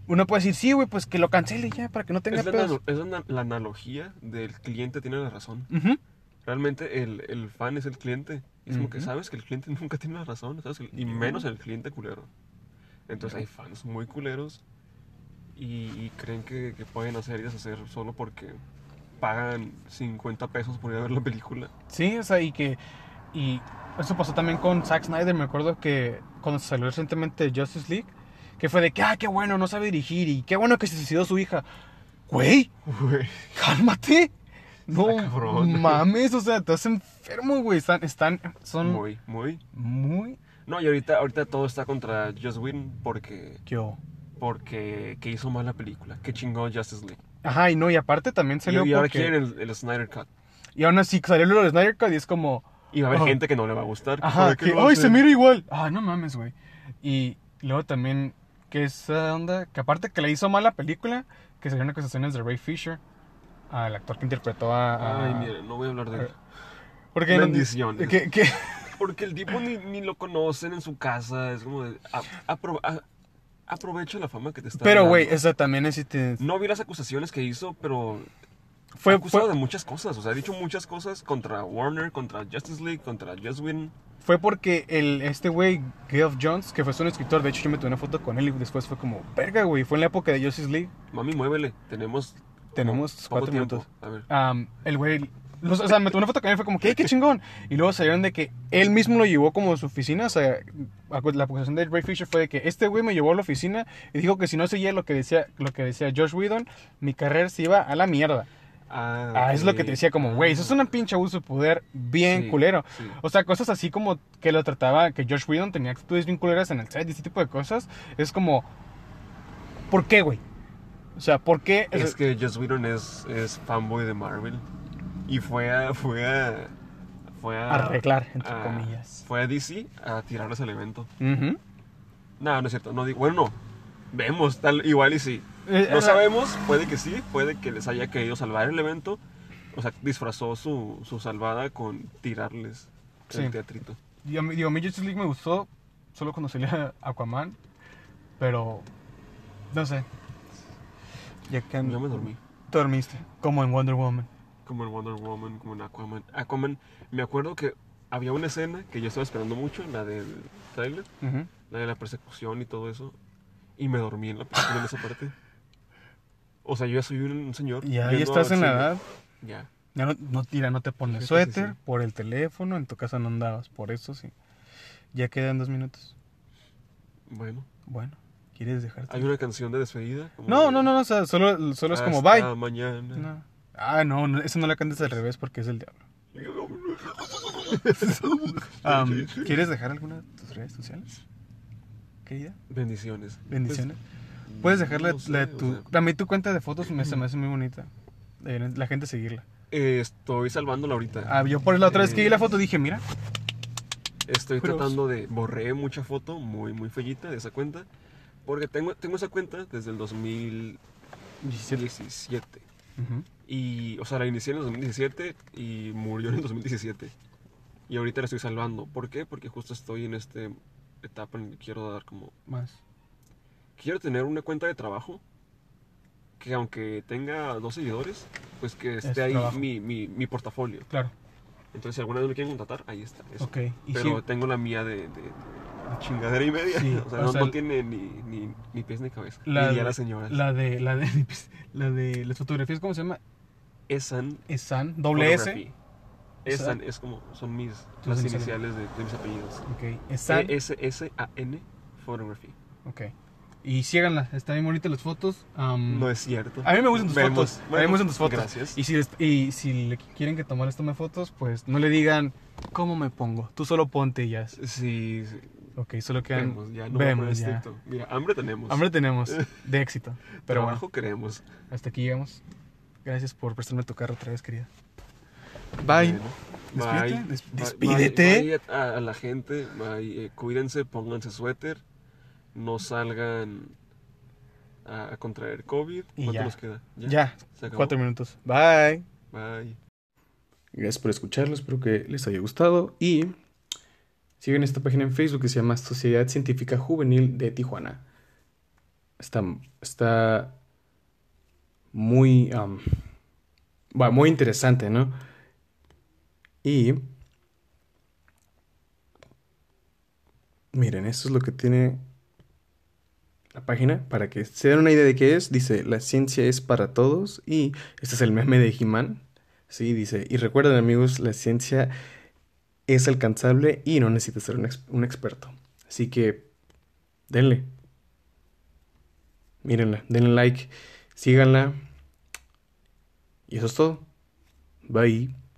uno puede decir, sí, güey, pues que lo cancele ya para que no tenga Es, la, pedos. es la, la analogía del cliente tiene la razón. Realmente el, el fan es el cliente. Y es como que sabes que el cliente nunca tiene la razón, ¿sabes? Y menos el cliente culero. Entonces hay fans muy culeros y, y creen que, que pueden hacer y deshacer solo porque pagan 50 pesos por ir a ver la película. Sí, o sea, y que. Y eso pasó también con Zack Snyder. Me acuerdo que cuando salió recientemente Justice League, que fue de que, ah, qué bueno, no sabe dirigir y qué bueno que se suicidó su hija. Güey, Güey. cálmate. No mames, o sea, estás enfermo, güey. Están, están, son muy. Muy, muy. No, y ahorita, ahorita todo está contra Joss Whedon porque, Yo. porque que hizo mal la película. Que chingó Justice League. Ajá, y no, y aparte también Y, salió y ahora porque- quieren el, el Snyder Cut. Y aún así salió de Snyder Cut y es como. Y va a haber Ajá. gente que no le va a gustar. Ajá, ¿por qué que, ay, se mira igual. Ah, no mames, güey. Y luego también, que esa onda, que aparte que le hizo mal la película, que salieron acusaciones de Ray Fisher, al actor que interpretó a... a- Ay, mira, no voy a hablar de él. Porque bendiciones. Que, que- Porque el tipo ni, ni lo conocen en su casa. Es como de. a- apro- a- aprovecha la fama que te está pero, güey, esa también es... No vi las acusaciones que hizo, pero. Fue, acusado fue, de muchas cosas. O sea, ha dicho muchas cosas contra Warner, contra Justice League, contra Just Win. fue porque el, este güey, Geoff Jones, que fue un escritor, de hecho yo me tomé una foto con él y después fue como, verga, güey, fue en la época de Justice League. Mami, muévele. Tenemos. Tenemos cuatro tiempo. minutos. A ver. Am, el güey, los- o sea, me tomé una foto con él fue como, ¿qué? ¿Qué chingón? Y luego salieron de que él mismo lo llevó como a su oficina, o sea, la acusación de Ray Fisher fue de que este güey me llevó a la oficina y dijo que si no seguía lo que decía, lo que decía Josh Whedon, mi carrera se iba a la mierda. Ah, Ah, es lo que te decía como, güey, eso es una pinche abuso de poder bien Sí, culero. sí. O sea, cosas así como que lo trataba, que Josh Whedon tenía actitudes bien culeras en el set y ese tipo de cosas. Es como, ¿por qué, güey? O sea, ¿por qué? Es que Joss Whedon es, es fanboy de Marvel. Y fue a. Fue a. Fue a. Arreglar, entre a- comillas. Fue a DC a tirarles al evento. Ujú. No, no es cierto. No digo. Bueno, no. Vemos, tal, igual y sí. Eh, No era- sabemos, puede que sí, puede que les haya querido salvar el evento. O sea, disfrazó su, su salvada con tirarles Sí. el teatrito. Digo, a mí- digo, mí Justice League me gustó solo cuando salía Aquaman, pero no sé. Ya que Yo me dormí. Te dormiste, como en Wonder Woman. Como en Wonder Woman, como en Aquaman. Aquaman, me acuerdo que había una escena que yo estaba esperando mucho, la del trailer, la de la persecución y todo eso. Y me dormí en la en esa parte. O sea, yo ya soy un, un señor. Y ahí yendo estás en la edad. Ya. Ya no, no, tira, no te pones suéter sí. por el teléfono, en tu casa no andabas, por eso sí. Ya quedan dos minutos. Bueno, Bueno, ¿quieres dejarte? hay una canción de despedida. como No, de, no, no, no, o sea, solo, solo es como "Hasta bye. mañana. No. Ah, no, no, eso no la cantes al revés porque es el diablo. Am, ¿Quieres dejar alguna de tus redes sociales? Querida, Bendiciones. bendiciones. Pues, Puedes no sé, la de o tu. sea, A mí tu cuenta de fotos me, se me hace muy bonita. Deberían la gente seguirla. eh, estoy salvándola ahorita. Ah, yo por la otra vez que vi la foto dije, mira. Estoy tratando de borré mucha foto muy muy fellita de esa cuenta porque tengo tengo esa cuenta desde el 2017 Ujú. y o sea la inicié en el 2017 y murió en el 2017 y ahorita la estoy salvando ¿por qué? porque justo estoy en esta etapa en la que quiero dar como Más. quiero tener una cuenta de trabajo que aunque tenga dos seguidores pues que Es esté ahí trabajo. mi, mi, mi portafolio Claro. entonces si alguna vez me quieren contratar ahí está eso. Ok. Y pero sí, tengo la mía de, de- de chingadera y media. Sí, o sea, o no, sea, no tiene ni, ni, ni pies ni cabeza. la, Diría de, la señora. la de la de la de las fotografías, ¿cómo se llama? Esan. Esan, doble S. Esan es como, son mis, las iniciales. de, de mis apellidos. Ok, Esan. E-S-S-A-N Photography. Ok. Y síganla, están bien bonitas las fotos. am, No es cierto. A mí me gustan tus Vemos. fotos. a mí Bueno, me gustan tus fotos. Gracias. Y si, les- y si le quieren que Tomás les tome fotos, pues no le digan cómo me pongo. Tú solo ponte y ya. Sí, sí. Ok, solo quedan. Vemos, ya no vemos ya. Mira, hambre tenemos. Hambre tenemos de éxito. Pero Trabajo queremos. bueno, hasta aquí llegamos. Gracias por prestarme tu carro otra vez, querida. Bye. Bueno, Despídete, bye. des- Bye, despídete. bye a, a la gente, bye, eh, cuídense, pónganse suéter, no salgan a, a contraer COVID. Y ¿Cuánto ya. nos queda? Ya, ¿Se acabó? cuatro minutos. Bye. Bye. Gracias por escucharlo, espero que les haya gustado y sigan esta página en Facebook que se llama Sociedad Científica Juvenil de Tijuana. Está, está muy, bueno, muy interesante, ¿no? Y miren, esto es lo que tiene la página para que se den una idea de qué es. Dice, la ciencia es para todos y este es el meme de He-Man. Sí, dice, y recuerden amigos, la ciencia es alcanzable y no necesita ser un, un experto. Así que, denle. Mírenla, denle like, síganla. Y eso es todo. Bye.